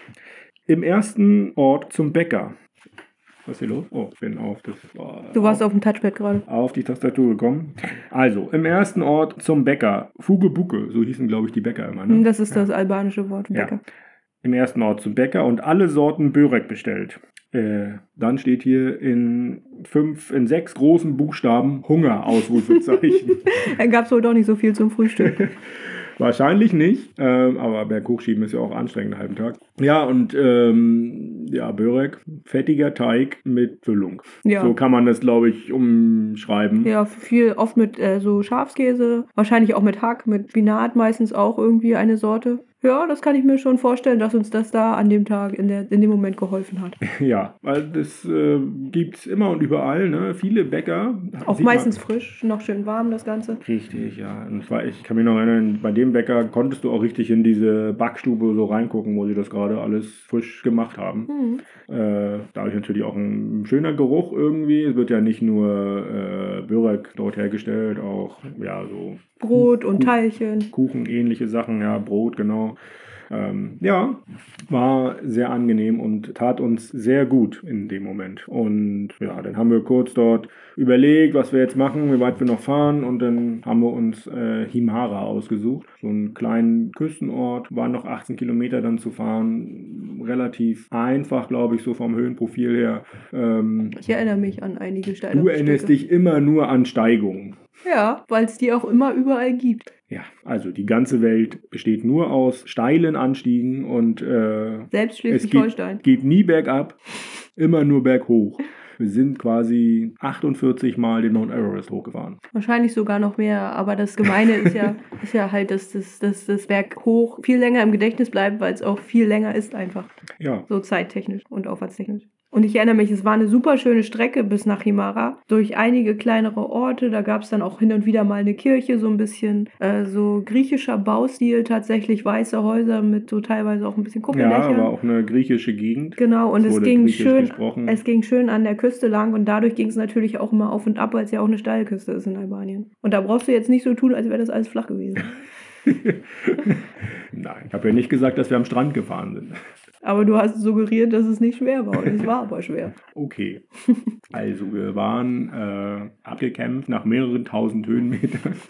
Im ersten Ort zum Bäcker. Was ist hier los? Oh, ich bin auf, das, Du warst auf dem Touchpad gerade. auf die Tastatur gekommen. Also, im ersten Ort zum Bäcker. Fugebuke, so hießen, glaube ich, die Bäcker immer. Ne? Das ist das albanische Wort für Ja. Bäcker. Im ersten Ort zum Bäcker und alle Sorten Börek bestellt. Äh, dann steht hier in fünf, in sechs großen Buchstaben Hunger, Ausrufezeichen. Dann gab es wohl doch nicht so viel zum Frühstück. Wahrscheinlich nicht, ähm, aber Berghochschieben ist ja auch anstrengend, einen halben Tag. Ja, und ähm, ja, Börek, fettiger Teig mit Füllung. Ja. So kann man das, glaube ich, umschreiben. Ja, viel oft mit äh, so Schafskäse, wahrscheinlich auch mit Hack, mit Spinat meistens auch irgendwie eine Sorte. Ja, das kann ich mir schon vorstellen, dass uns das da an dem Tag, in, der, in dem Moment geholfen hat. Ja, weil das äh, gibt es immer und überall. Ne? Viele Bäcker. Auch meistens frisch, noch schön warm das Ganze. Richtig, ja. Und zwar, ich kann mich noch erinnern, bei dem Bäcker konntest du auch richtig in diese Backstube so reingucken, wo sie das gerade alles frisch gemacht haben. Hm. Äh, dadurch natürlich auch ein schöner Geruch irgendwie. Es wird ja nicht nur äh, Börek dort hergestellt, auch ja so Brot und Kuh- Teilchen. Kuchen, ähnliche Sachen, ja, Brot, genau. Ähm, ja, war sehr angenehm und tat uns sehr gut in dem Moment. Und ja, dann haben wir kurz dort überlegt, was wir jetzt machen, wie weit wir noch fahren. Und dann haben wir uns äh, Himara ausgesucht. So einen kleinen Küstenort, waren noch 18 Kilometer dann zu fahren. Relativ einfach, glaube ich, so vom Höhenprofil her. Ähm, Ich erinnere mich an einige steile du erinnerst dich immer nur an Steigungen. Ja, weil es die auch immer überall gibt. Ja, also die ganze Welt besteht nur aus steilen Anstiegen und äh, Selbst es Schleswig-Holstein. geht, geht nie bergab, immer nur berghoch. Wir sind quasi 48 Mal den Mount Everest hochgefahren. Wahrscheinlich sogar noch mehr, aber das Gemeine ist ja, ist ja halt, dass das, dass das Berg hoch viel länger im Gedächtnis bleibt, weil es auch viel länger ist einfach. Ja, So zeittechnisch und aufwärtstechnisch. Und ich erinnere mich, es war eine super schöne Strecke bis nach Himara, durch einige kleinere Orte. Da gab es dann auch hin und wieder mal eine Kirche, so ein bisschen äh, so griechischer Baustil, tatsächlich weiße Häuser mit so teilweise auch ein bisschen Kuppellöchern. Ja, aber auch eine griechische Gegend. Genau, und Es es ging schön, gesprochen. es ging schön an der Küste lang und dadurch ging es natürlich auch immer auf und ab, weil es ja auch eine Steilküste ist in Albanien. Und da brauchst du jetzt nicht so tun, als wäre das alles flach gewesen. Nein, ich habe ja nicht gesagt, dass wir am Strand gefahren sind. Aber du hast suggeriert, dass es nicht schwer war. Und es war aber schwer. Okay. Also, wir waren äh, abgekämpft nach mehreren tausend Höhenmetern.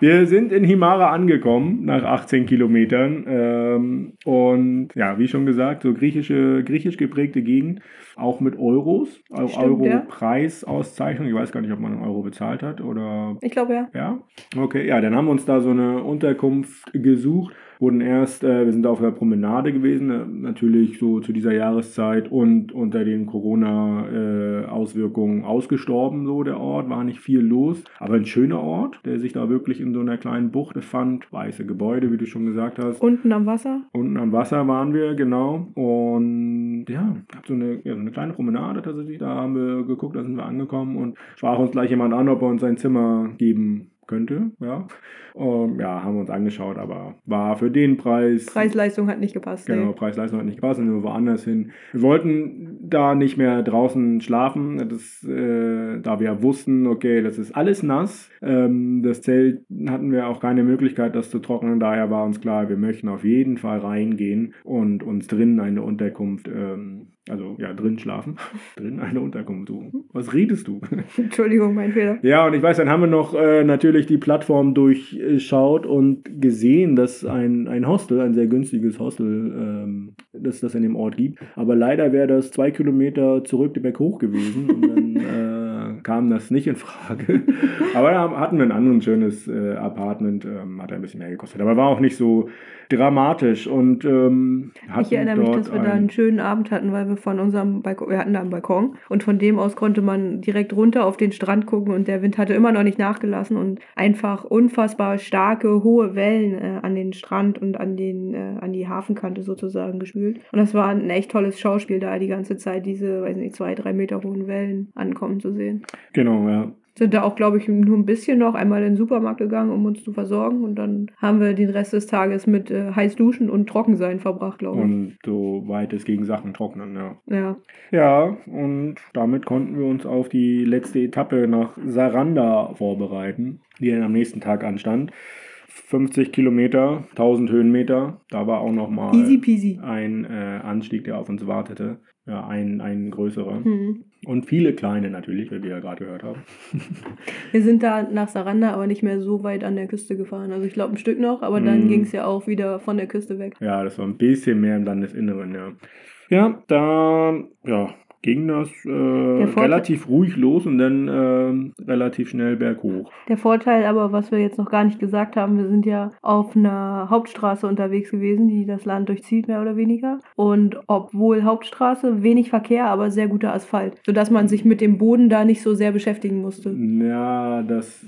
Wir sind in Himara angekommen, nach 18 Kilometern. Ähm, und ja, wie schon gesagt, so griechische, griechisch geprägte Gegend, auch mit Euros. Euro-Preisauszeichnung. Ich weiß gar nicht, ob man einen Euro bezahlt hat oder Ich glaube ja. ja, okay. Ja, dann haben wir uns da so eine Unterkunft gesucht. Wurden erst, äh, wir sind da auf der Promenade gewesen, äh, natürlich so zu dieser Jahreszeit und unter den Corona-Auswirkungen ausgestorben, so der Ort, war nicht viel los. Aber ein schöner Ort, der sich da wirklich in so einer kleinen Bucht befand. Weiße Gebäude, wie du schon gesagt hast. Unten am Wasser. Unten am Wasser waren wir, genau. Und ja, gab so eine, ja, so eine kleine Promenade tatsächlich. Da haben wir geguckt, da sind wir angekommen und sprach uns gleich jemand an, ob er uns ein Zimmer geben könnte. Ja, und, ja haben wir uns angeschaut, aber war für den Preis. Preis-Leistung hat nicht gepasst. Genau. Preis-Leistung hat nicht gepasst, sind wir woanders hin. Wir wollten da nicht mehr draußen schlafen, das, äh, da wir wussten, okay, das ist alles nass. Ähm, das Zelt hatten wir auch keine Möglichkeit, das zu trocknen. Daher war uns klar, wir möchten auf jeden Fall reingehen und uns drinnen eine Unterkunft, ähm, also ja, drin schlafen. drin eine Unterkunft suchen. Was redest du? Entschuldigung, mein Fehler. Ja, und ich weiß, dann haben wir noch äh, natürlich die Plattform durchschaut und gesehen, dass ein, ein Hostel, ein sehr günstiges Hostel, ähm, dass das in dem Ort gibt. Aber leider wäre das zwei Kilometer zurück den Berg hoch gewesen und dann äh, kam das nicht in Frage. Aber da hatten wir ein anderes schönes äh, Apartment, ähm, hat ein bisschen mehr gekostet. Aber war auch nicht so dramatisch und ähm, hatten Ich erinnere mich, dass wir da ein- einen schönen Abend hatten, weil wir von unserem Balkon, wir hatten da einen Balkon und von dem aus konnte man direkt runter auf den Strand gucken und der Wind hatte immer noch nicht nachgelassen und einfach unfassbar starke, hohe Wellen äh, an den Strand und an, den, äh, an die Hafenkante sozusagen gespült. Und das war ein echt tolles Schauspiel, da die ganze Zeit diese, weiß nicht, zwei, drei Meter hohen Wellen ankommen zu sehen. Genau, ja. Sind da auch, glaube ich, nur ein bisschen noch einmal in den Supermarkt gegangen, um uns zu versorgen und dann haben wir den Rest des Tages mit äh, heiß duschen und Trockensein verbracht, glaube ich. Und so weit es gegen Sachen trocknen, ja. Ja. Ja, und damit konnten wir uns auf die letzte Etappe nach Saranda vorbereiten, die dann am nächsten Tag anstand. 50 Kilometer, 1000 Höhenmeter. Da war auch nochmal ein äh, Anstieg, der auf uns wartete. Ja, ein, ein größerer. Hm. Und viele kleine natürlich, wie wir ja gerade gehört haben. Wir sind da nach Saranda aber nicht mehr so weit an der Küste gefahren. Also ich glaube ein Stück noch, aber dann Mhm. ging es ja auch wieder von der Küste weg. Ja, das war ein bisschen mehr im Landesinneren, ja. Ja, da ja, ging das äh, relativ ruhig los und dann ähm, relativ schnell berghoch. Der Vorteil aber, was wir jetzt noch gar nicht gesagt haben, wir sind ja auf einer Hauptstraße unterwegs gewesen, die das Land durchzieht, mehr oder weniger. Und obwohl Hauptstraße, wenig Verkehr, aber sehr guter Asphalt, sodass man sich mit dem Boden da nicht so sehr beschäftigen musste. Ja, das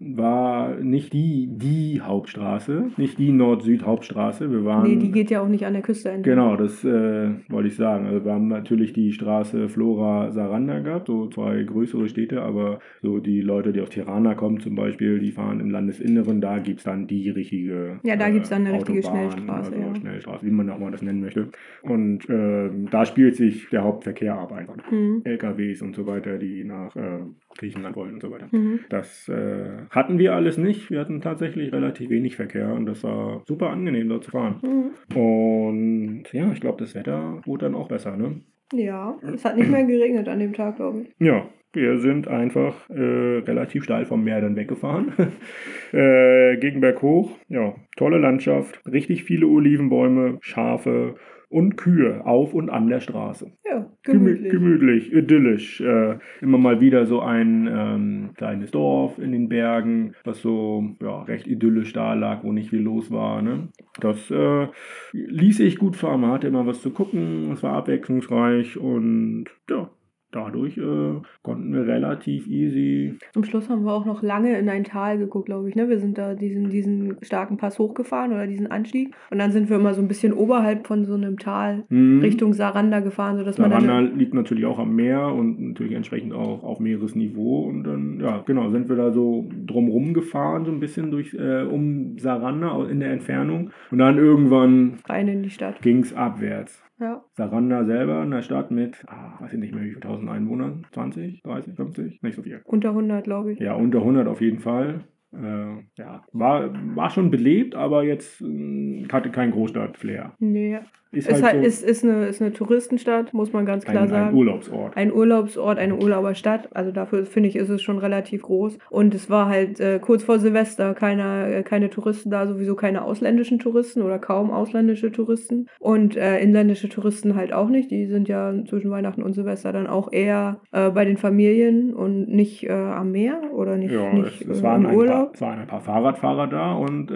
war nicht die, die Hauptstraße, nicht die Nord-Süd-Hauptstraße. Wir waren. Nee, die geht ja auch nicht an der Küste entlang. Genau, das äh, wollte ich sagen. Also wir haben natürlich die Straße Flora Saranda gehabt, so zwei größere Städte, aber so die Leute, die aus Tirana kommen zum Beispiel, die fahren im Landesinneren, da gibt es dann die richtige Ja, da gibt's dann eine richtige Autobahn, Schnellstraße, Also ja. Schnellstraße, wie man auch mal das nennen möchte. Und ähm, da spielt sich der Hauptverkehr ab einfach. Hm. LKWs und so weiter, die nach äh, Griechenland wollen und so weiter. Mhm. Das äh, hatten wir alles nicht. Wir hatten tatsächlich relativ wenig Verkehr und das war super angenehm dort zu fahren. Mhm. Und ja, ich glaube, das Wetter wurde dann auch besser, ne? Ja, es hat nicht mehr geregnet an dem Tag, glaube ich. Ja, wir sind einfach äh, relativ steil vom Meer dann weggefahren. äh, gegen Berg hoch. Ja, tolle Landschaft, richtig viele Olivenbäume, Schafe und Kühe auf und an der Straße. Ja, Gemütlich, gemütlich. idyllisch. Äh, immer mal wieder so ein ähm, kleines Dorf in den Bergen, was so ja, recht idyllisch da lag, wo nicht viel los war. Ne? Das äh, ließ sich gut fahren. Man hatte immer was zu gucken, es war abwechslungsreich und ja, dadurch äh, konnten wir relativ easy. Am Schluss haben wir auch noch lange in ein Tal geguckt, glaube ich. Ne? Wir sind da diesen, diesen starken Pass hochgefahren oder diesen Anstieg. Und dann sind wir immer so ein bisschen oberhalb von so einem Tal Mhm. Richtung Saranda gefahren, sodass man Saranda liegt natürlich auch am Meer und natürlich entsprechend auch auf Meeresniveau. Und dann, ja, genau, sind wir da so drumrum gefahren, so ein bisschen durch äh, um Saranda in der Entfernung. Und dann irgendwann rein in die Stadt. ging es abwärts. Ja. Saranda selber, eine Stadt mit, ah, weiß ich nicht mehr, wie viele tausend Einwohnern? 20, 30, 50? Nicht so viel. Unter 100, glaube ich. Ja, unter 100 auf jeden Fall. Äh, ja, war, war schon belebt, aber jetzt äh, hatte kein Großstadt-Flair. Nee. Ist Ist, halt, so ist, ist, eine, ist eine Touristenstadt, muss man ganz klar ein, ein sagen. Urlaubsort. ein Urlaubsort, eine Urlauberstadt. Also dafür finde ich, ist es schon relativ groß. Und es war halt äh, kurz vor Silvester keine, äh, keine Touristen da, sowieso keine ausländischen Touristen oder kaum ausländische Touristen. Und äh, inländische Touristen halt auch nicht. Die sind ja zwischen Weihnachten und Silvester dann auch eher äh, bei den Familien und nicht äh, am Meer oder nicht, Ja, nicht es, es, waren im ein Urlaub. paar, es waren ein paar Fahrradfahrer da und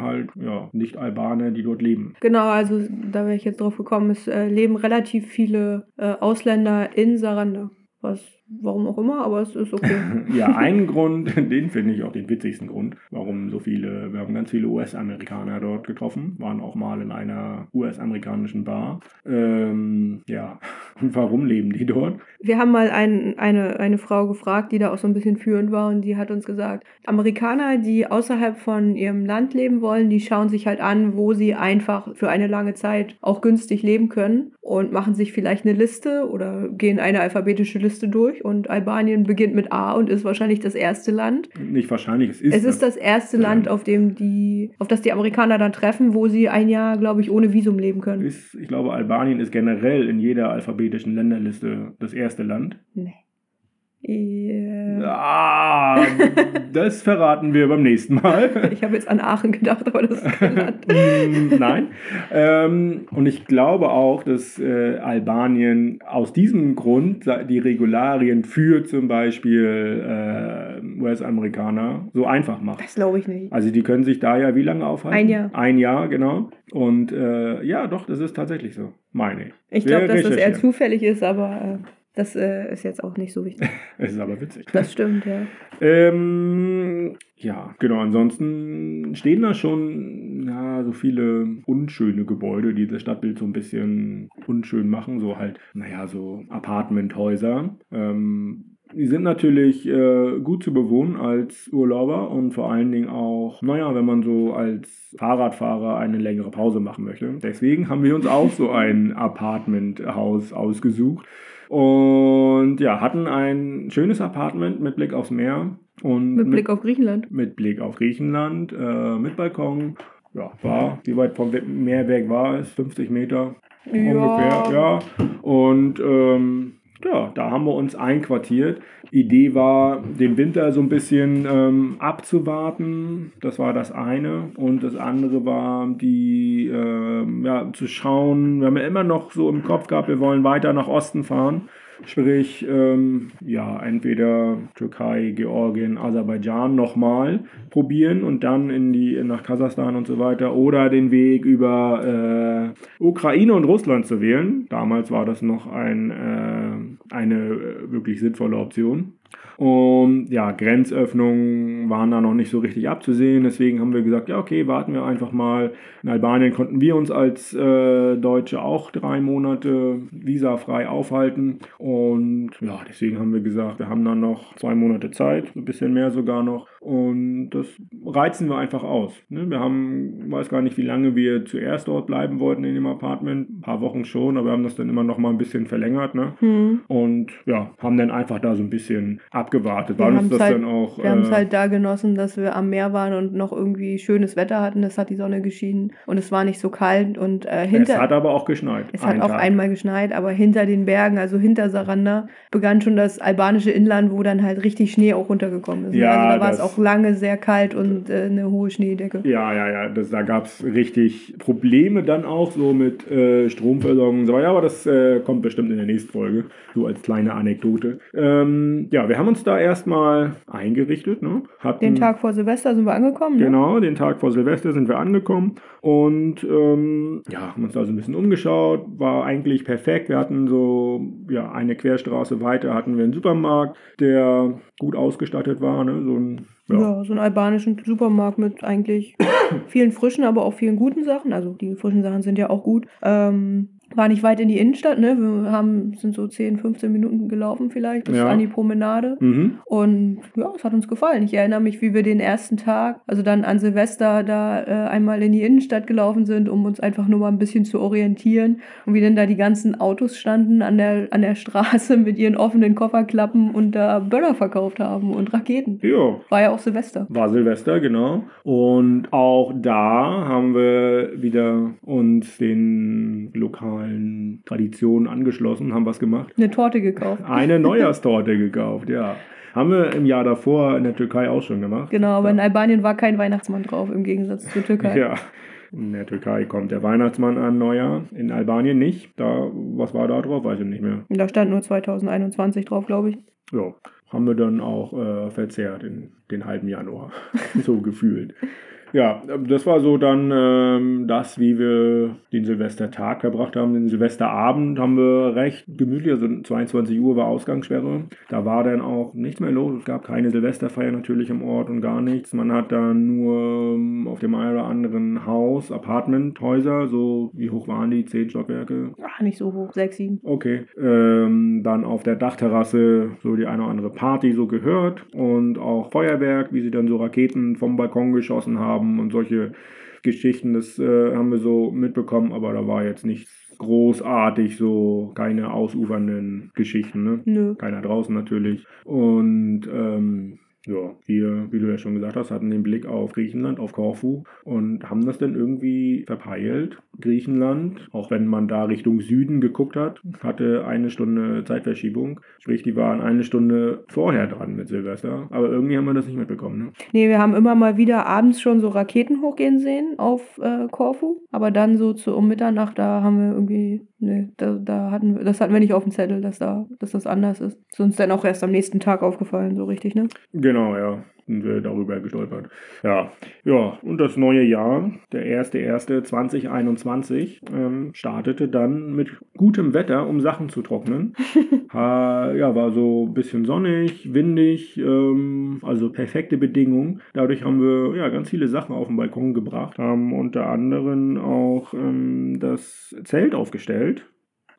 halt ja, Nicht-Albaner, die dort leben. Genau, also da wäre ich jetzt drauf gekommen, es äh, leben relativ viele äh, Ausländer in Saranda. Was, warum auch immer, aber es ist okay. ja, einen Grund, den finde ich auch den witzigsten Grund, warum so viele, wir haben ganz viele US-Amerikaner dort getroffen, waren auch mal in einer US-amerikanischen Bar. Ähm, ja, und warum leben die dort? Wir haben mal ein, eine, eine Frau gefragt, die da auch so ein bisschen führend war und die hat uns gesagt, Amerikaner, die außerhalb von ihrem Land leben wollen, die schauen sich halt an, wo sie einfach für eine lange Zeit auch günstig leben können und machen sich vielleicht eine Liste oder gehen eine alphabetische Liste durch und Albanien beginnt mit A und ist wahrscheinlich das erste Land. Nicht wahrscheinlich, es ist Es ist das erste. Land, auf dem die, auf das die Amerikaner dann treffen, wo sie ein Jahr, glaube ich, ohne Visum leben können. ist, ich glaube, Albanien ist generell in jeder alphabetischen Länderliste das erste Land. Nee. Ja. Ah, das verraten wir beim nächsten Mal. Ich habe jetzt an Aachen gedacht, aber das ist Land. Mm, Nein. Ähm, und ich glaube auch, dass äh, Albanien aus diesem Grund die Regularien für zum Beispiel äh, US-Amerikaner so einfach macht. Das glaube ich nicht. Also die können sich da ja wie lange aufhalten? Ein Jahr. Ein Jahr, genau. Und äh, ja, doch, das ist tatsächlich so, meine ich. Ich glaube, dass das eher zufällig ist, aber äh, das äh, ist jetzt auch nicht so wichtig. Es ist aber witzig. Das stimmt, ja. Ähm, ja, genau. Ansonsten stehen da schon ja, so viele unschöne Gebäude, die das Stadtbild so ein bisschen unschön machen. So halt, naja, so Apartmenthäuser. Ähm, die sind natürlich äh, gut zu bewohnen als Urlauber und vor allen Dingen auch, naja, wenn man so als Fahrradfahrer eine längere Pause machen möchte. Deswegen haben wir uns auch so ein Apartmenthaus ausgesucht. Und ja, hatten ein schönes Apartment mit Blick aufs Meer und Mit Blick auf Griechenland. mit Blick auf Griechenland, äh, mit Balkon. Ja, war, wie weit vom Meer weg war es? 50 Meter ungefähr, ja. Und ähm, ja, da haben wir uns einquartiert. Idee war, den Winter so ein bisschen ähm, abzuwarten. Das war das eine. Und das andere war, die ähm, ja, zu schauen. Wir haben ja immer noch so im Kopf gehabt, wir wollen weiter nach Osten fahren. Sprich, ähm, ja, entweder Türkei, Georgien, Aserbaidschan nochmal probieren und dann in die, nach Kasachstan und so weiter oder den Weg über äh, Ukraine und Russland zu wählen. Damals war das noch ein, äh, eine äh, wirklich sinnvolle Option. Und ja, Grenzöffnungen waren da noch nicht so richtig abzusehen. Deswegen haben wir gesagt, ja, okay, warten wir einfach mal. In Albanien konnten wir uns als äh, Deutsche auch drei Monate visafrei aufhalten. Und ja, deswegen haben wir gesagt, wir haben dann noch zwei Monate Zeit, ein bisschen mehr sogar noch. Und das reizen wir einfach aus. Ne? Wir haben, weiß gar nicht, wie lange wir zuerst dort bleiben wollten in dem Apartment. Ein paar Wochen schon, aber wir haben das dann immer noch mal ein bisschen verlängert. Ne? Hm. Und ja, haben dann einfach da so ein bisschen abgewartet. Wir War uns das halt- dann auch. Wir haben es äh, halt da genossen, dass wir am Meer waren und noch irgendwie schönes Wetter hatten. Es hat die Sonne geschienen und es war nicht so kalt. Und äh, hinter, es hat aber auch geschneit. Es hat einen auch Tag. einmal geschneit, aber hinter den Bergen, also hinter Saranda, begann schon das albanische Inland, wo dann halt richtig Schnee auch runtergekommen ist. ne? Ja, also da war es auch lange sehr kalt und äh, eine hohe Schneedecke. Ja, ja, ja, das, da gab es richtig Probleme dann auch so mit äh, Stromversorgung und so weiter. Ja, aber das äh, kommt bestimmt in der nächsten Folge, so als kleine Anekdote. Ähm, ja, ja, wir haben uns da erstmal eingerichtet. Ne? Hatten, den Tag vor Silvester sind wir angekommen. Ne? Genau, den Tag vor Silvester sind wir angekommen und ähm, ja, haben uns da so ein bisschen umgeschaut. War eigentlich perfekt. Wir hatten so ja, eine Querstraße weiter hatten wir einen Supermarkt, der gut ausgestattet war. Ne? So ein ja. ja. so einen albanischen Supermarkt mit eigentlich vielen frischen, aber auch vielen guten Sachen. Also die frischen Sachen sind ja auch gut. Ähm, war nicht weit in die Innenstadt, ne? Wir haben, sind so 10, 15 Minuten gelaufen vielleicht bis ja. an die Promenade. Mhm. Und ja, es hat uns gefallen. Ich erinnere mich, wie wir den ersten Tag, also dann an Silvester, da äh, einmal in die Innenstadt gelaufen sind, um uns einfach nur mal ein bisschen zu orientieren. Und wie denn da die ganzen Autos standen an der, an der Straße mit ihren offenen Kofferklappen und da Böller verkauft haben und Raketen. Ja. War ja auch Silvester. War Silvester, genau. Und auch da haben wir wieder uns den lokalen lokalen Traditionen angeschlossen, haben was gemacht. Eine Torte gekauft. Eine Neujahrstorte gekauft, ja. Haben wir im Jahr davor in der Türkei auch schon gemacht. Genau, aber ja. in Albanien war kein Weihnachtsmann drauf, im Gegensatz zur Türkei. Ja. In der Türkei kommt der Weihnachtsmann an Neujahr, in Albanien nicht. Da, was war da drauf? Weiß ich nicht mehr. Da stand nur 2021 drauf, glaube ich. Ja, haben wir dann auch äh, verzehrt in den halben Januar, so gefühlt. Ja, das war so dann ähm, das, wie wir den Silvestertag verbracht haben. Den Silvesterabend haben wir recht gemütlich, also 22 Uhr war Ausgangssperre. Da war dann auch nichts mehr los. Es gab keine Silvesterfeier natürlich im Ort und gar nichts. Man hat dann nur ähm, auf dem einen oder anderen Haus, Apartmenthäuser, so wie hoch waren die? Zehn Stockwerke? Ach, nicht so hoch, sechs, sieben. Okay. Ähm, dann auf der Dachterrasse so die eine oder andere Party so gehört und auch Feuerwerk, wie sie dann so Raketen vom Balkon geschossen haben haben und solche Geschichten, das äh, haben wir so mitbekommen, aber da war jetzt nichts großartig, so keine ausufernden Geschichten, ne? Nö. Keiner draußen natürlich. Und ähm, ja, wir, wie du ja schon gesagt hast, hatten den Blick auf Griechenland, auf Korfu und haben das dann irgendwie verpeilt. Griechenland, auch wenn man da Richtung Süden geguckt hat, hatte eine Stunde Zeitverschiebung. Sprich, die waren eine Stunde vorher dran mit Silvester. Aber irgendwie haben wir das nicht mitbekommen. Ne? Nee, wir haben immer mal wieder abends schon so Raketen hochgehen sehen auf äh, Korfu. Aber dann so zu um Mitternacht, da haben wir irgendwie, nee, da, da hatten wir, das hatten wir nicht auf dem Zettel, dass da, dass das anders ist. Ist uns dann auch erst am nächsten Tag aufgefallen, so richtig, ne? Genau. Genau, ja. Sind wir darüber gestolpert. Ja, ja, und das neue Jahr, der 1.1.2021, ähm, startete dann mit gutem Wetter, um Sachen zu trocknen. ha, ja, war so ein bisschen sonnig, windig, ähm, also perfekte Bedingungen. Dadurch haben wir ja ganz viele Sachen auf den Balkon gebracht, haben unter anderem auch ähm, das Zelt aufgestellt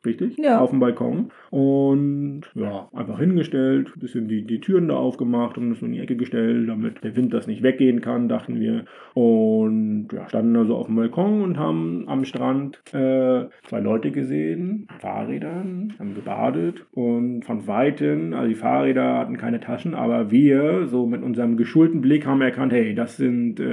richtig? Ja. Auf dem Balkon. Und ja, einfach hingestellt, ein bisschen die, die Türen da aufgemacht und das in die Ecke gestellt, damit der Wind das nicht weggehen kann, dachten wir. Und ja, standen also auf dem Balkon und haben am Strand äh, zwei Leute gesehen, Fahrrädern, haben gebadet und von Weitem, also die Fahrräder hatten keine Taschen, aber wir, so mit unserem geschulten Blick, haben erkannt, hey, das sind äh,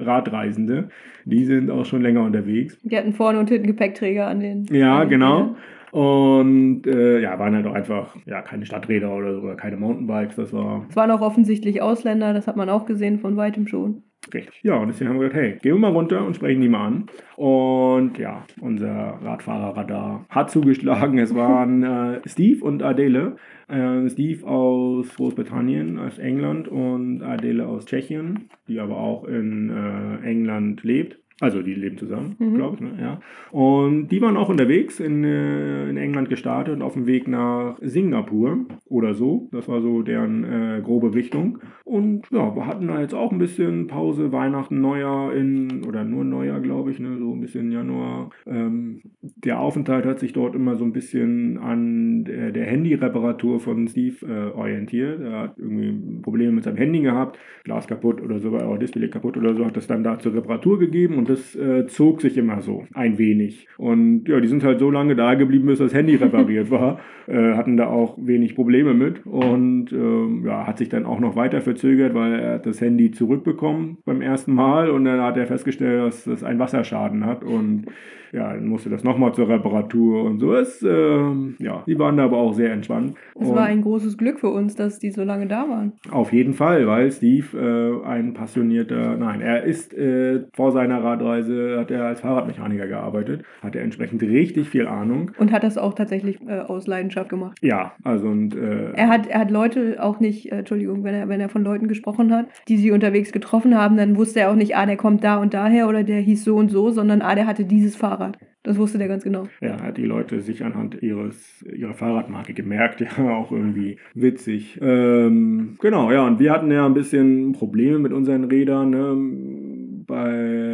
Radreisende, die sind auch schon länger unterwegs. Die hatten vorne und hinten Gepäckträger an den. Ja, genau. Und äh, ja, waren halt auch einfach ja, keine Stadträder oder, oder keine Mountainbikes. Das war. Es waren auch offensichtlich Ausländer, das hat man auch gesehen von weitem schon. Richtig. Ja, und deswegen haben wir gesagt, hey, gehen wir mal runter und sprechen die mal an. Und ja, unser Radfahrerradar hat zugeschlagen. Es waren äh, Steve und Adele. Äh, Steve aus Großbritannien, aus England und Adele aus Tschechien, die aber auch in äh, England lebt. Also die leben zusammen, mhm. glaube ich. Ne? Ja. Und die waren auch unterwegs, in, äh, in England gestartet und auf dem Weg nach Singapur oder so. Das war so deren äh, grobe Richtung. Und ja, wir hatten da jetzt auch ein bisschen Pause, Weihnachten, Neujahr in, oder nur Neujahr, glaube ich, ne? so ein bisschen Januar. Ähm, der Aufenthalt hat sich dort immer so ein bisschen an der, der Handy-Reparatur von Steve äh, orientiert. Er hat irgendwie Probleme mit seinem Handy gehabt, Glas kaputt oder so, oder Display kaputt oder so, hat das dann da zur Reparatur gegeben und und das äh, zog sich immer so ein wenig. Und ja, die sind halt so lange da geblieben, bis das Handy repariert war. Äh, hatten da auch wenig Probleme mit und ähm, ja, hat sich dann auch noch weiter verzögert, weil er hat das Handy zurückbekommen beim ersten Mal und dann hat er festgestellt, dass das einen Wasserschaden hat und ja, dann musste das nochmal zur Reparatur und so ist. Ähm, ja, die waren da aber auch sehr entspannt. Es war ein großes Glück für uns, dass die so lange da waren. Auf jeden Fall, weil Steve äh, ein passionierter, nein, er ist äh, vor seiner Radreise hat er als Fahrradmechaniker gearbeitet, hat er entsprechend richtig viel Ahnung. Und hat das auch tatsächlich äh, aus Leidenschaft gemacht. Ja, also und äh, Er hat, er hat Leute auch nicht, äh, Entschuldigung, wenn er, wenn er von Leuten gesprochen hat, die sie unterwegs getroffen haben, dann wusste er auch nicht, ah, der kommt da und daher oder der hieß so und so, sondern ah, der hatte dieses Fahrrad. Das wusste der ganz genau. ja, hat die Leute sich anhand ihres ihrer Fahrradmarke gemerkt, ja, auch irgendwie witzig. Ähm, genau, ja, und wir hatten ja ein bisschen Probleme mit unseren Rädern. Ne? Bei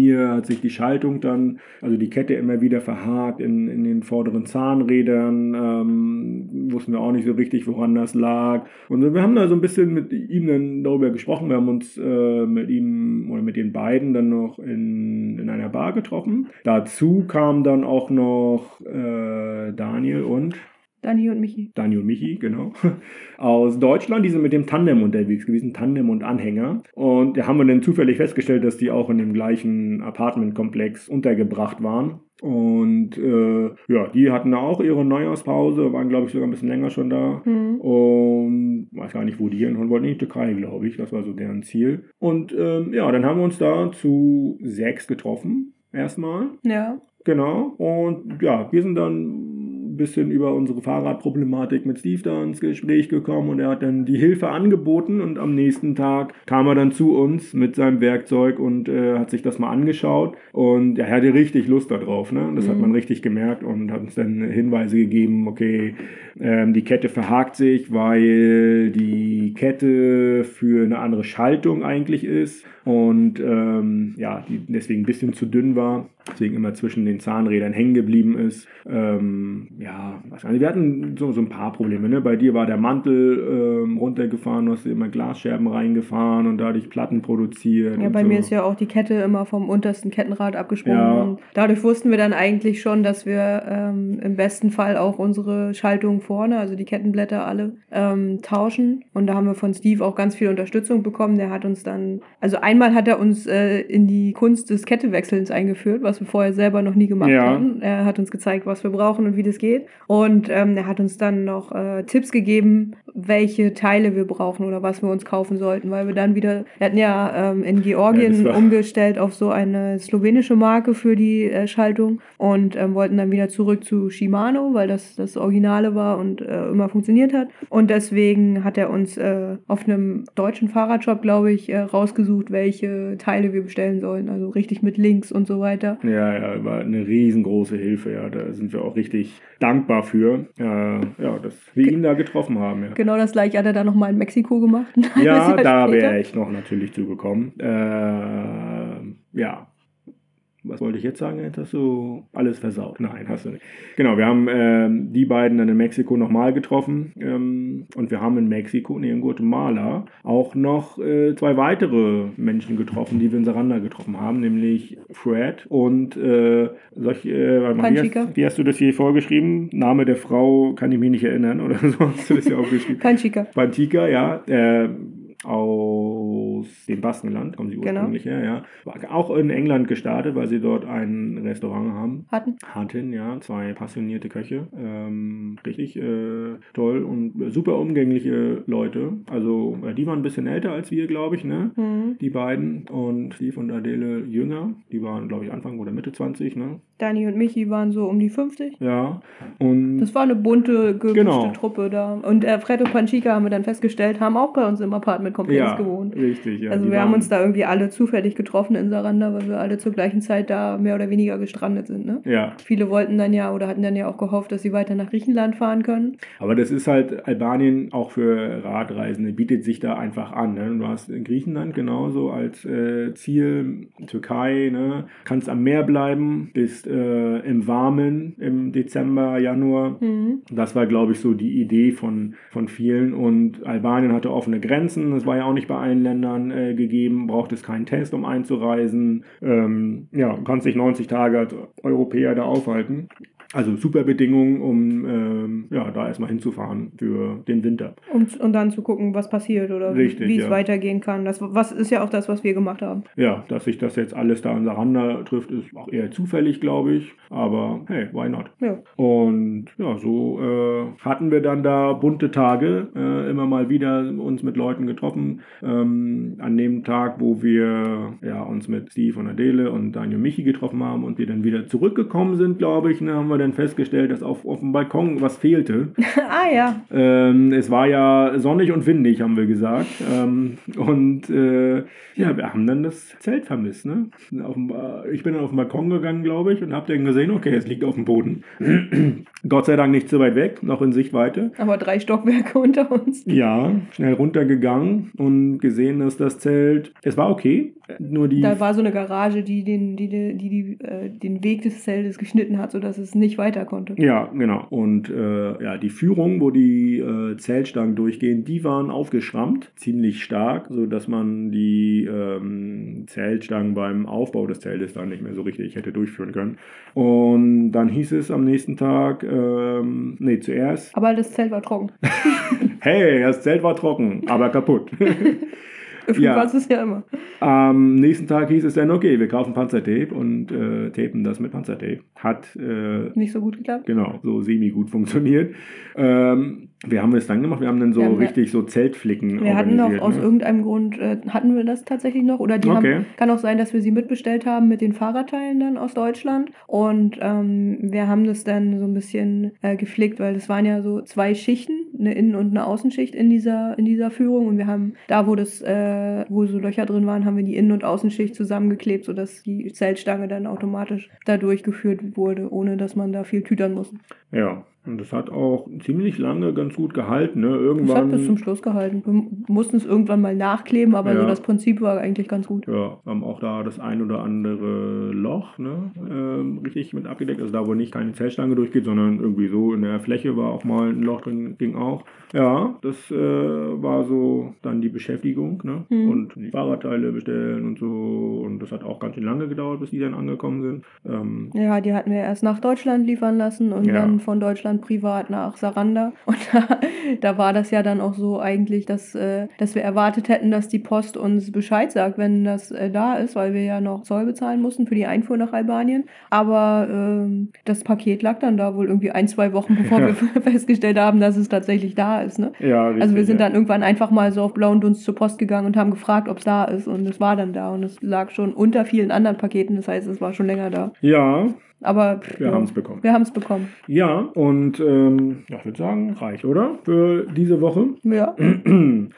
mir hat sich die Schaltung dann, also die Kette immer wieder verhakt in, in den vorderen Zahnrädern. Ähm, wussten wir auch nicht so richtig, woran das lag. Und wir haben da so ein bisschen mit ihm dann darüber gesprochen. Wir haben uns äh, mit ihm oder mit den beiden dann noch in, in einer Bar getroffen. Dazu kamen dann auch noch äh, Daniel und Dani und Michi. Daniel und Michi, genau, aus Deutschland. Die sind mit dem Tandem unterwegs gewesen, Tandem und Anhänger. Und da haben wir dann zufällig festgestellt, dass die auch in dem gleichen Apartmentkomplex untergebracht waren. Und äh, ja, die hatten da auch ihre Neujahrspause, waren glaube ich sogar ein bisschen länger schon da. Hm. Und weiß gar nicht, wo die hin wollten, in die Türkei, glaube ich. Das war so deren Ziel. Und ähm, ja, dann haben wir uns da zu sechs getroffen, erstmal. Ja. Genau. Und ja, wir sind dann bisschen über unsere Fahrradproblematik mit Steve da ins Gespräch gekommen und er hat dann die Hilfe angeboten und am nächsten Tag kam er dann zu uns mit seinem Werkzeug und äh, hat sich das mal angeschaut und er hatte richtig Lust darauf. Ne? Das hat Mhm. man richtig gemerkt und hat uns dann Hinweise gegeben, okay, ähm, die Kette verhakt sich, weil die Kette für eine andere Schaltung eigentlich ist und ähm, ja, die deswegen ein bisschen zu dünn war, deswegen immer zwischen den Zahnrädern hängen geblieben ist. Ähm, ja, was wir hatten so, so ein paar Probleme. Ne? Bei dir war der Mantel ähm, runtergefahren, du hast immer Glasscherben reingefahren und dadurch Platten produziert. Ja, bei so. mir ist ja auch die Kette immer vom untersten Kettenrad abgesprungen. Ja. Und dadurch wussten wir dann eigentlich schon, dass wir ähm, im besten Fall auch unsere Schaltung vorne, also die Kettenblätter alle, ähm, tauschen. Und da haben wir von Steve auch ganz viel Unterstützung bekommen. Der hat uns dann, also einmal hat er uns äh, in die Kunst des Kettewechselns eingeführt, was wir vorher selber noch nie gemacht Ja. hatten. Er hat uns gezeigt, was wir brauchen und wie das geht. Und ähm, er hat uns dann noch äh, Tipps gegeben, welche Teile wir brauchen oder was wir uns kaufen sollten, weil wir dann wieder, wir hatten ja ähm, in Ja, Georgien war- umgestellt auf so eine slowenische Marke für die äh, Schaltung und ähm, wollten dann wieder zurück zu Shimano, weil das das Originale war und äh, immer funktioniert hat. Und deswegen hat er uns äh, auf einem deutschen Fahrradshop, glaube ich, äh, rausgesucht, welche Teile wir bestellen sollen. Also richtig mit Links und so weiter. Ja, ja, war eine riesengroße Hilfe, ja. Da sind wir auch richtig dankbar für, äh, ja, dass wir ihn da getroffen haben, ja. Genau das gleiche hat er dann nochmal in Mexiko gemacht. Ja, Jahr da wäre ich noch natürlich zugekommen. Äh, ja. Was wollte ich jetzt sagen? Jetzt hast du alles versaut. Nein, hast du nicht. Genau, wir haben ähm, die beiden dann in Mexiko nochmal getroffen. Ähm, und wir haben in Mexiko, nee, in Guatemala, auch noch äh, zwei weitere Menschen getroffen, die wir in Saranda getroffen haben, nämlich Fred und äh, solch, äh, warte mal, wie, Panchika. hast, wie hast du das hier vorgeschrieben? Name der Frau kann ich mich nicht erinnern oder so hast du das hier aufgeschrieben. Panchika. Pantika, ja, äh, aus dem Baskenland kommen sie Genau. ursprünglich her, ja. Auch in England gestartet, weil sie dort ein Restaurant haben. Hatten. Hatten, ja, zwei passionierte Köche. Ähm, richtig äh, toll und super umgängliche Leute. Also, äh, die waren ein bisschen älter als wir, glaube ich, ne? Mhm. Die beiden und Steve und Adele jünger. Die waren, glaube ich, Anfang oder Mitte 20, ne? Dani und Michi waren so um die 50. Ja. Und Das war eine bunte, gemischte Genau. Truppe da. Und äh, Fred und Panchika haben wir dann festgestellt, haben auch bei uns im Apartmentkomplex ja, gewohnt. richtig, ja. also wir haben uns da irgendwie alle zufällig getroffen in Saranda, weil wir alle zur gleichen Zeit da mehr oder weniger gestrandet sind. Ne? Ja, Viele wollten dann ja oder hatten dann ja auch gehofft, dass sie weiter nach Griechenland fahren können. Aber das ist halt Albanien auch für Radreisende, bietet sich da einfach an. Ne? Du hast in Griechenland genauso als äh, Ziel, Türkei, ne? kannst am Meer bleiben, bist äh, im Warmen im Dezember, Januar. Mhm. Das war, glaube ich, so die Idee von, von vielen. Und Albanien hatte offene Grenzen. Das war ja auch nicht bei allen Ländern äh, gegeben. Braucht es keinen Test, um einzureisen. Ähm, ja, kannst dich 90 Tage als Europäer da aufhalten. Also super Bedingungen, um ähm, ja, da erstmal hinzufahren für den Winter. Und, und dann zu gucken, was passiert oder Richtig, wie es ja. weitergehen kann. Das was ist ja auch das, was wir gemacht haben. Ja, dass sich das jetzt alles da an Saranda trifft, ist auch eher zufällig, glaube ich. Aber hey, why not? Ja. Und ja, so äh, hatten wir dann da bunte Tage, äh, immer mal wieder uns mit Leuten getroffen. Ähm, an dem Tag, wo wir ja, uns mit Steve und Adele und Daniel Michi getroffen haben und wir dann wieder zurückgekommen sind, glaube ich, ne, haben wir dann festgestellt, dass auf, auf dem Balkon was fehlte. ah ja. Ähm, es war ja sonnig und windig, haben wir gesagt. Ähm, und äh, ja, wir haben dann das Zelt vermisst. Ne? Auf dem, ich bin dann auf den Balkon gegangen, glaube ich, und habe dann gesehen, okay, es liegt auf dem Boden. Gott sei Dank nicht so weit weg, noch in Sichtweite. Aber drei Stockwerke unter uns. Ja, schnell runtergegangen und gesehen, dass das Zelt, es war okay, nur die... Da war so eine Garage, die den, die, die, die, äh, den Weg des Zeltes geschnitten hat, sodass es nicht weiter konnte. Ja, genau. Und äh, ja, die Führung, wo die äh, Zeltstangen durchgehen, die waren aufgeschrammt, ziemlich stark, sodass man die ähm, Zeltstangen beim Aufbau des Zeltes dann nicht mehr so richtig hätte durchführen können. Und dann hieß es am nächsten Tag, ähm, nee, zuerst, Aber das Zelt war trocken. hey, das Zelt war trocken, aber kaputt. Gefühlt Ja. war es ja immer. Am nächsten Tag hieß es dann, okay, wir kaufen Panzertape und äh, tapen das mit Panzertape. Hat äh, Nicht so gut geklappt. genau so semi gut funktioniert. Ähm, wir haben es dann gemacht, wir haben dann so haben- richtig so Zeltflicken Wir hatten noch organisiert, aus ne? irgendeinem Grund, äh, hatten wir das tatsächlich noch? Oder die Okay. haben, kann auch sein, dass wir sie mitbestellt haben mit den Fahrradteilen dann aus Deutschland. Und ähm, wir haben das dann so ein bisschen äh, geflickt, weil das waren ja so zwei Schichten, eine Innen- und eine Außenschicht in dieser, in dieser Führung. Und wir haben da, wo das, äh, wo so Löcher drin waren, haben wir die Innen- und Außenschicht zusammengeklebt, sodass die Zeltstange dann automatisch da durchgeführt wurde, ohne dass man da viel tütern musste. Ja, und das hat auch ziemlich lange ganz gut gehalten. Ne? Das hat Irgendwann bis zum Schluss gehalten. Wir mussten es irgendwann mal nachkleben, aber Ja. so das Prinzip war eigentlich ganz gut. Ja, haben auch da das ein oder andere Loch ne, ähm, richtig mit abgedeckt. Also da, wo nicht keine Zellstange durchgeht, sondern irgendwie so in der Fläche war auch mal ein Loch drin, ging auch. Ja, das äh, war so dann die Beschäftigung. Ne? Mhm. Und die Fahrradteile bestellen und so. Und das hat auch ganz schön lange gedauert, bis die dann angekommen sind. Ähm, Ja, die hatten wir erst nach Deutschland liefern lassen und Ja. dann von Deutschland privat nach Saranda. Und da, da war das ja dann auch so eigentlich, dass, äh, dass wir erwartet hätten, dass die Post uns Bescheid sagt, wenn das äh, da ist, weil wir ja noch Zoll bezahlen mussten für die Einfuhr nach Albanien. Aber ähm, das Paket lag dann da wohl irgendwie ein, zwei Wochen, bevor Ja. wir festgestellt haben, dass es tatsächlich da ist. Ne? ja, richtig, Also wir sind ja. dann irgendwann einfach mal so auf blauen Dunst zur Post gegangen und haben gefragt, ob es da ist. Und es war dann da und es lag schon unter vielen anderen Paketen. Das heißt, es war schon länger da. Ja, Aber wir ja, haben es bekommen. wir haben es bekommen. Ja, und ähm, ja, ich würde sagen, reicht, oder? Für diese Woche. Ja.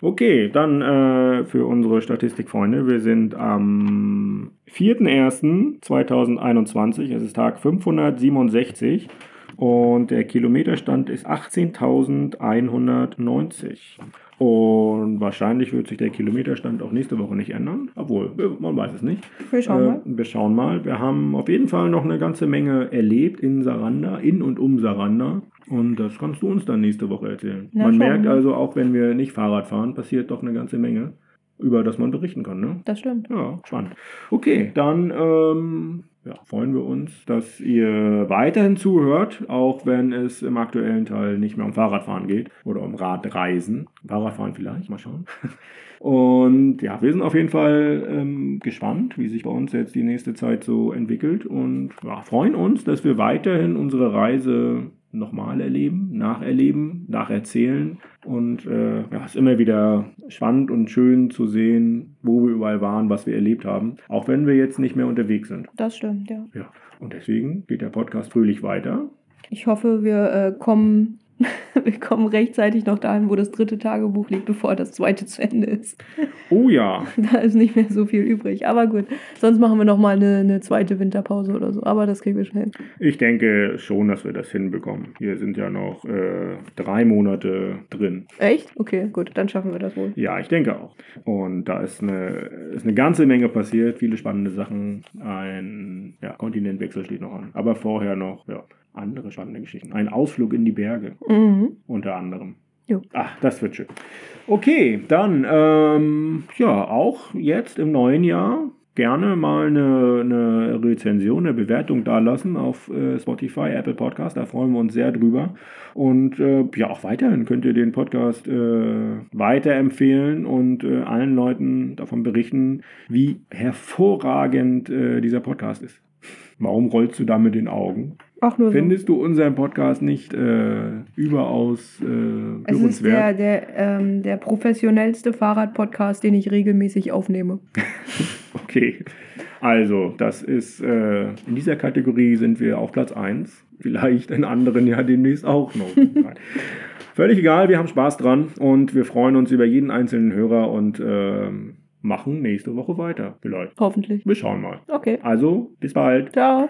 Okay, dann äh, für unsere Statistikfreunde. Wir sind am 4.1.2021. Es ist Tag 567 und der Kilometerstand ist 18.190. Und wahrscheinlich wird sich der Kilometerstand auch nächste Woche nicht ändern. Obwohl, wir- man weiß es nicht. Wir schauen Äh, mal. Wir schauen mal. Wir haben auf jeden Fall noch eine ganze Menge erlebt in Saranda, in und um Saranda. Und das kannst du uns dann nächste Woche erzählen. Na, man merkt mal. also, auch wenn wir nicht Fahrrad fahren, passiert doch eine ganze Menge, über das man berichten kann. Ne? Das stimmt. Ja, spannend. Okay, dann ähm, ja, freuen wir uns, dass ihr weiterhin zuhört, auch wenn es im aktuellen Teil nicht mehr um Fahrradfahren geht oder um Radreisen. Fahrradfahren vielleicht, mal schauen. Und ja, wir sind auf jeden Fall ähm, gespannt, wie sich bei uns jetzt die nächste Zeit so entwickelt und ja, freuen uns, dass wir weiterhin unsere Reise nochmal erleben, nacherleben, nacherzählen. Und äh, ja, es ist immer wieder spannend und schön zu sehen, wo wir überall waren, was wir erlebt haben, auch wenn wir jetzt nicht mehr unterwegs sind. Das stimmt, ja. Ja, und deswegen geht der Podcast fröhlich weiter. Ich hoffe, wir äh, kommen, wir kommen rechtzeitig noch dahin, wo das dritte Tagebuch liegt, bevor das zweite zu Ende ist. Oh ja, Da ist nicht mehr so viel übrig. Aber gut, sonst machen wir noch mal eine, eine zweite Winterpause oder so. Aber das kriegen wir schon hin. ich denke schon, dass wir das hinbekommen. Hier sind ja noch äh, drei Monate drin. Echt? Okay, gut, dann schaffen wir das wohl. Ja, ich denke auch. Und da ist eine, ist eine ganze Menge passiert, viele spannende Sachen. Ein ja, Kontinentwechsel steht noch an. Aber vorher noch ja, andere spannende Geschichten. Ein Ausflug in die Berge Mhm. unter anderem. Jo. Ach, das wird schön. Okay, dann, ähm, ja, auch jetzt im neuen Jahr gerne mal eine, eine Rezension, eine Bewertung dalassen auf äh, Spotify, Apple Podcast. Da freuen wir uns sehr drüber. Und äh, ja, auch weiterhin könnt ihr den Podcast äh, weiterempfehlen und äh, allen Leuten davon berichten, wie hervorragend äh, dieser Podcast ist. Warum rollst du da mit den Augen? Auch nur so. Findest du unseren Podcast nicht äh, überaus äh, Es ist der, der, ähm, der professionellste Fahrradpodcast, den ich regelmäßig aufnehme. Okay, also das ist, äh, in dieser Kategorie sind wir auf Platz 1. Vielleicht in anderen ja demnächst auch noch. Völlig egal, wir haben Spaß dran und wir freuen uns über jeden einzelnen Hörer und ähm, machen nächste Woche weiter. Vielleicht. Hoffentlich. Wir schauen mal. Okay. Also, bis bald. Ciao.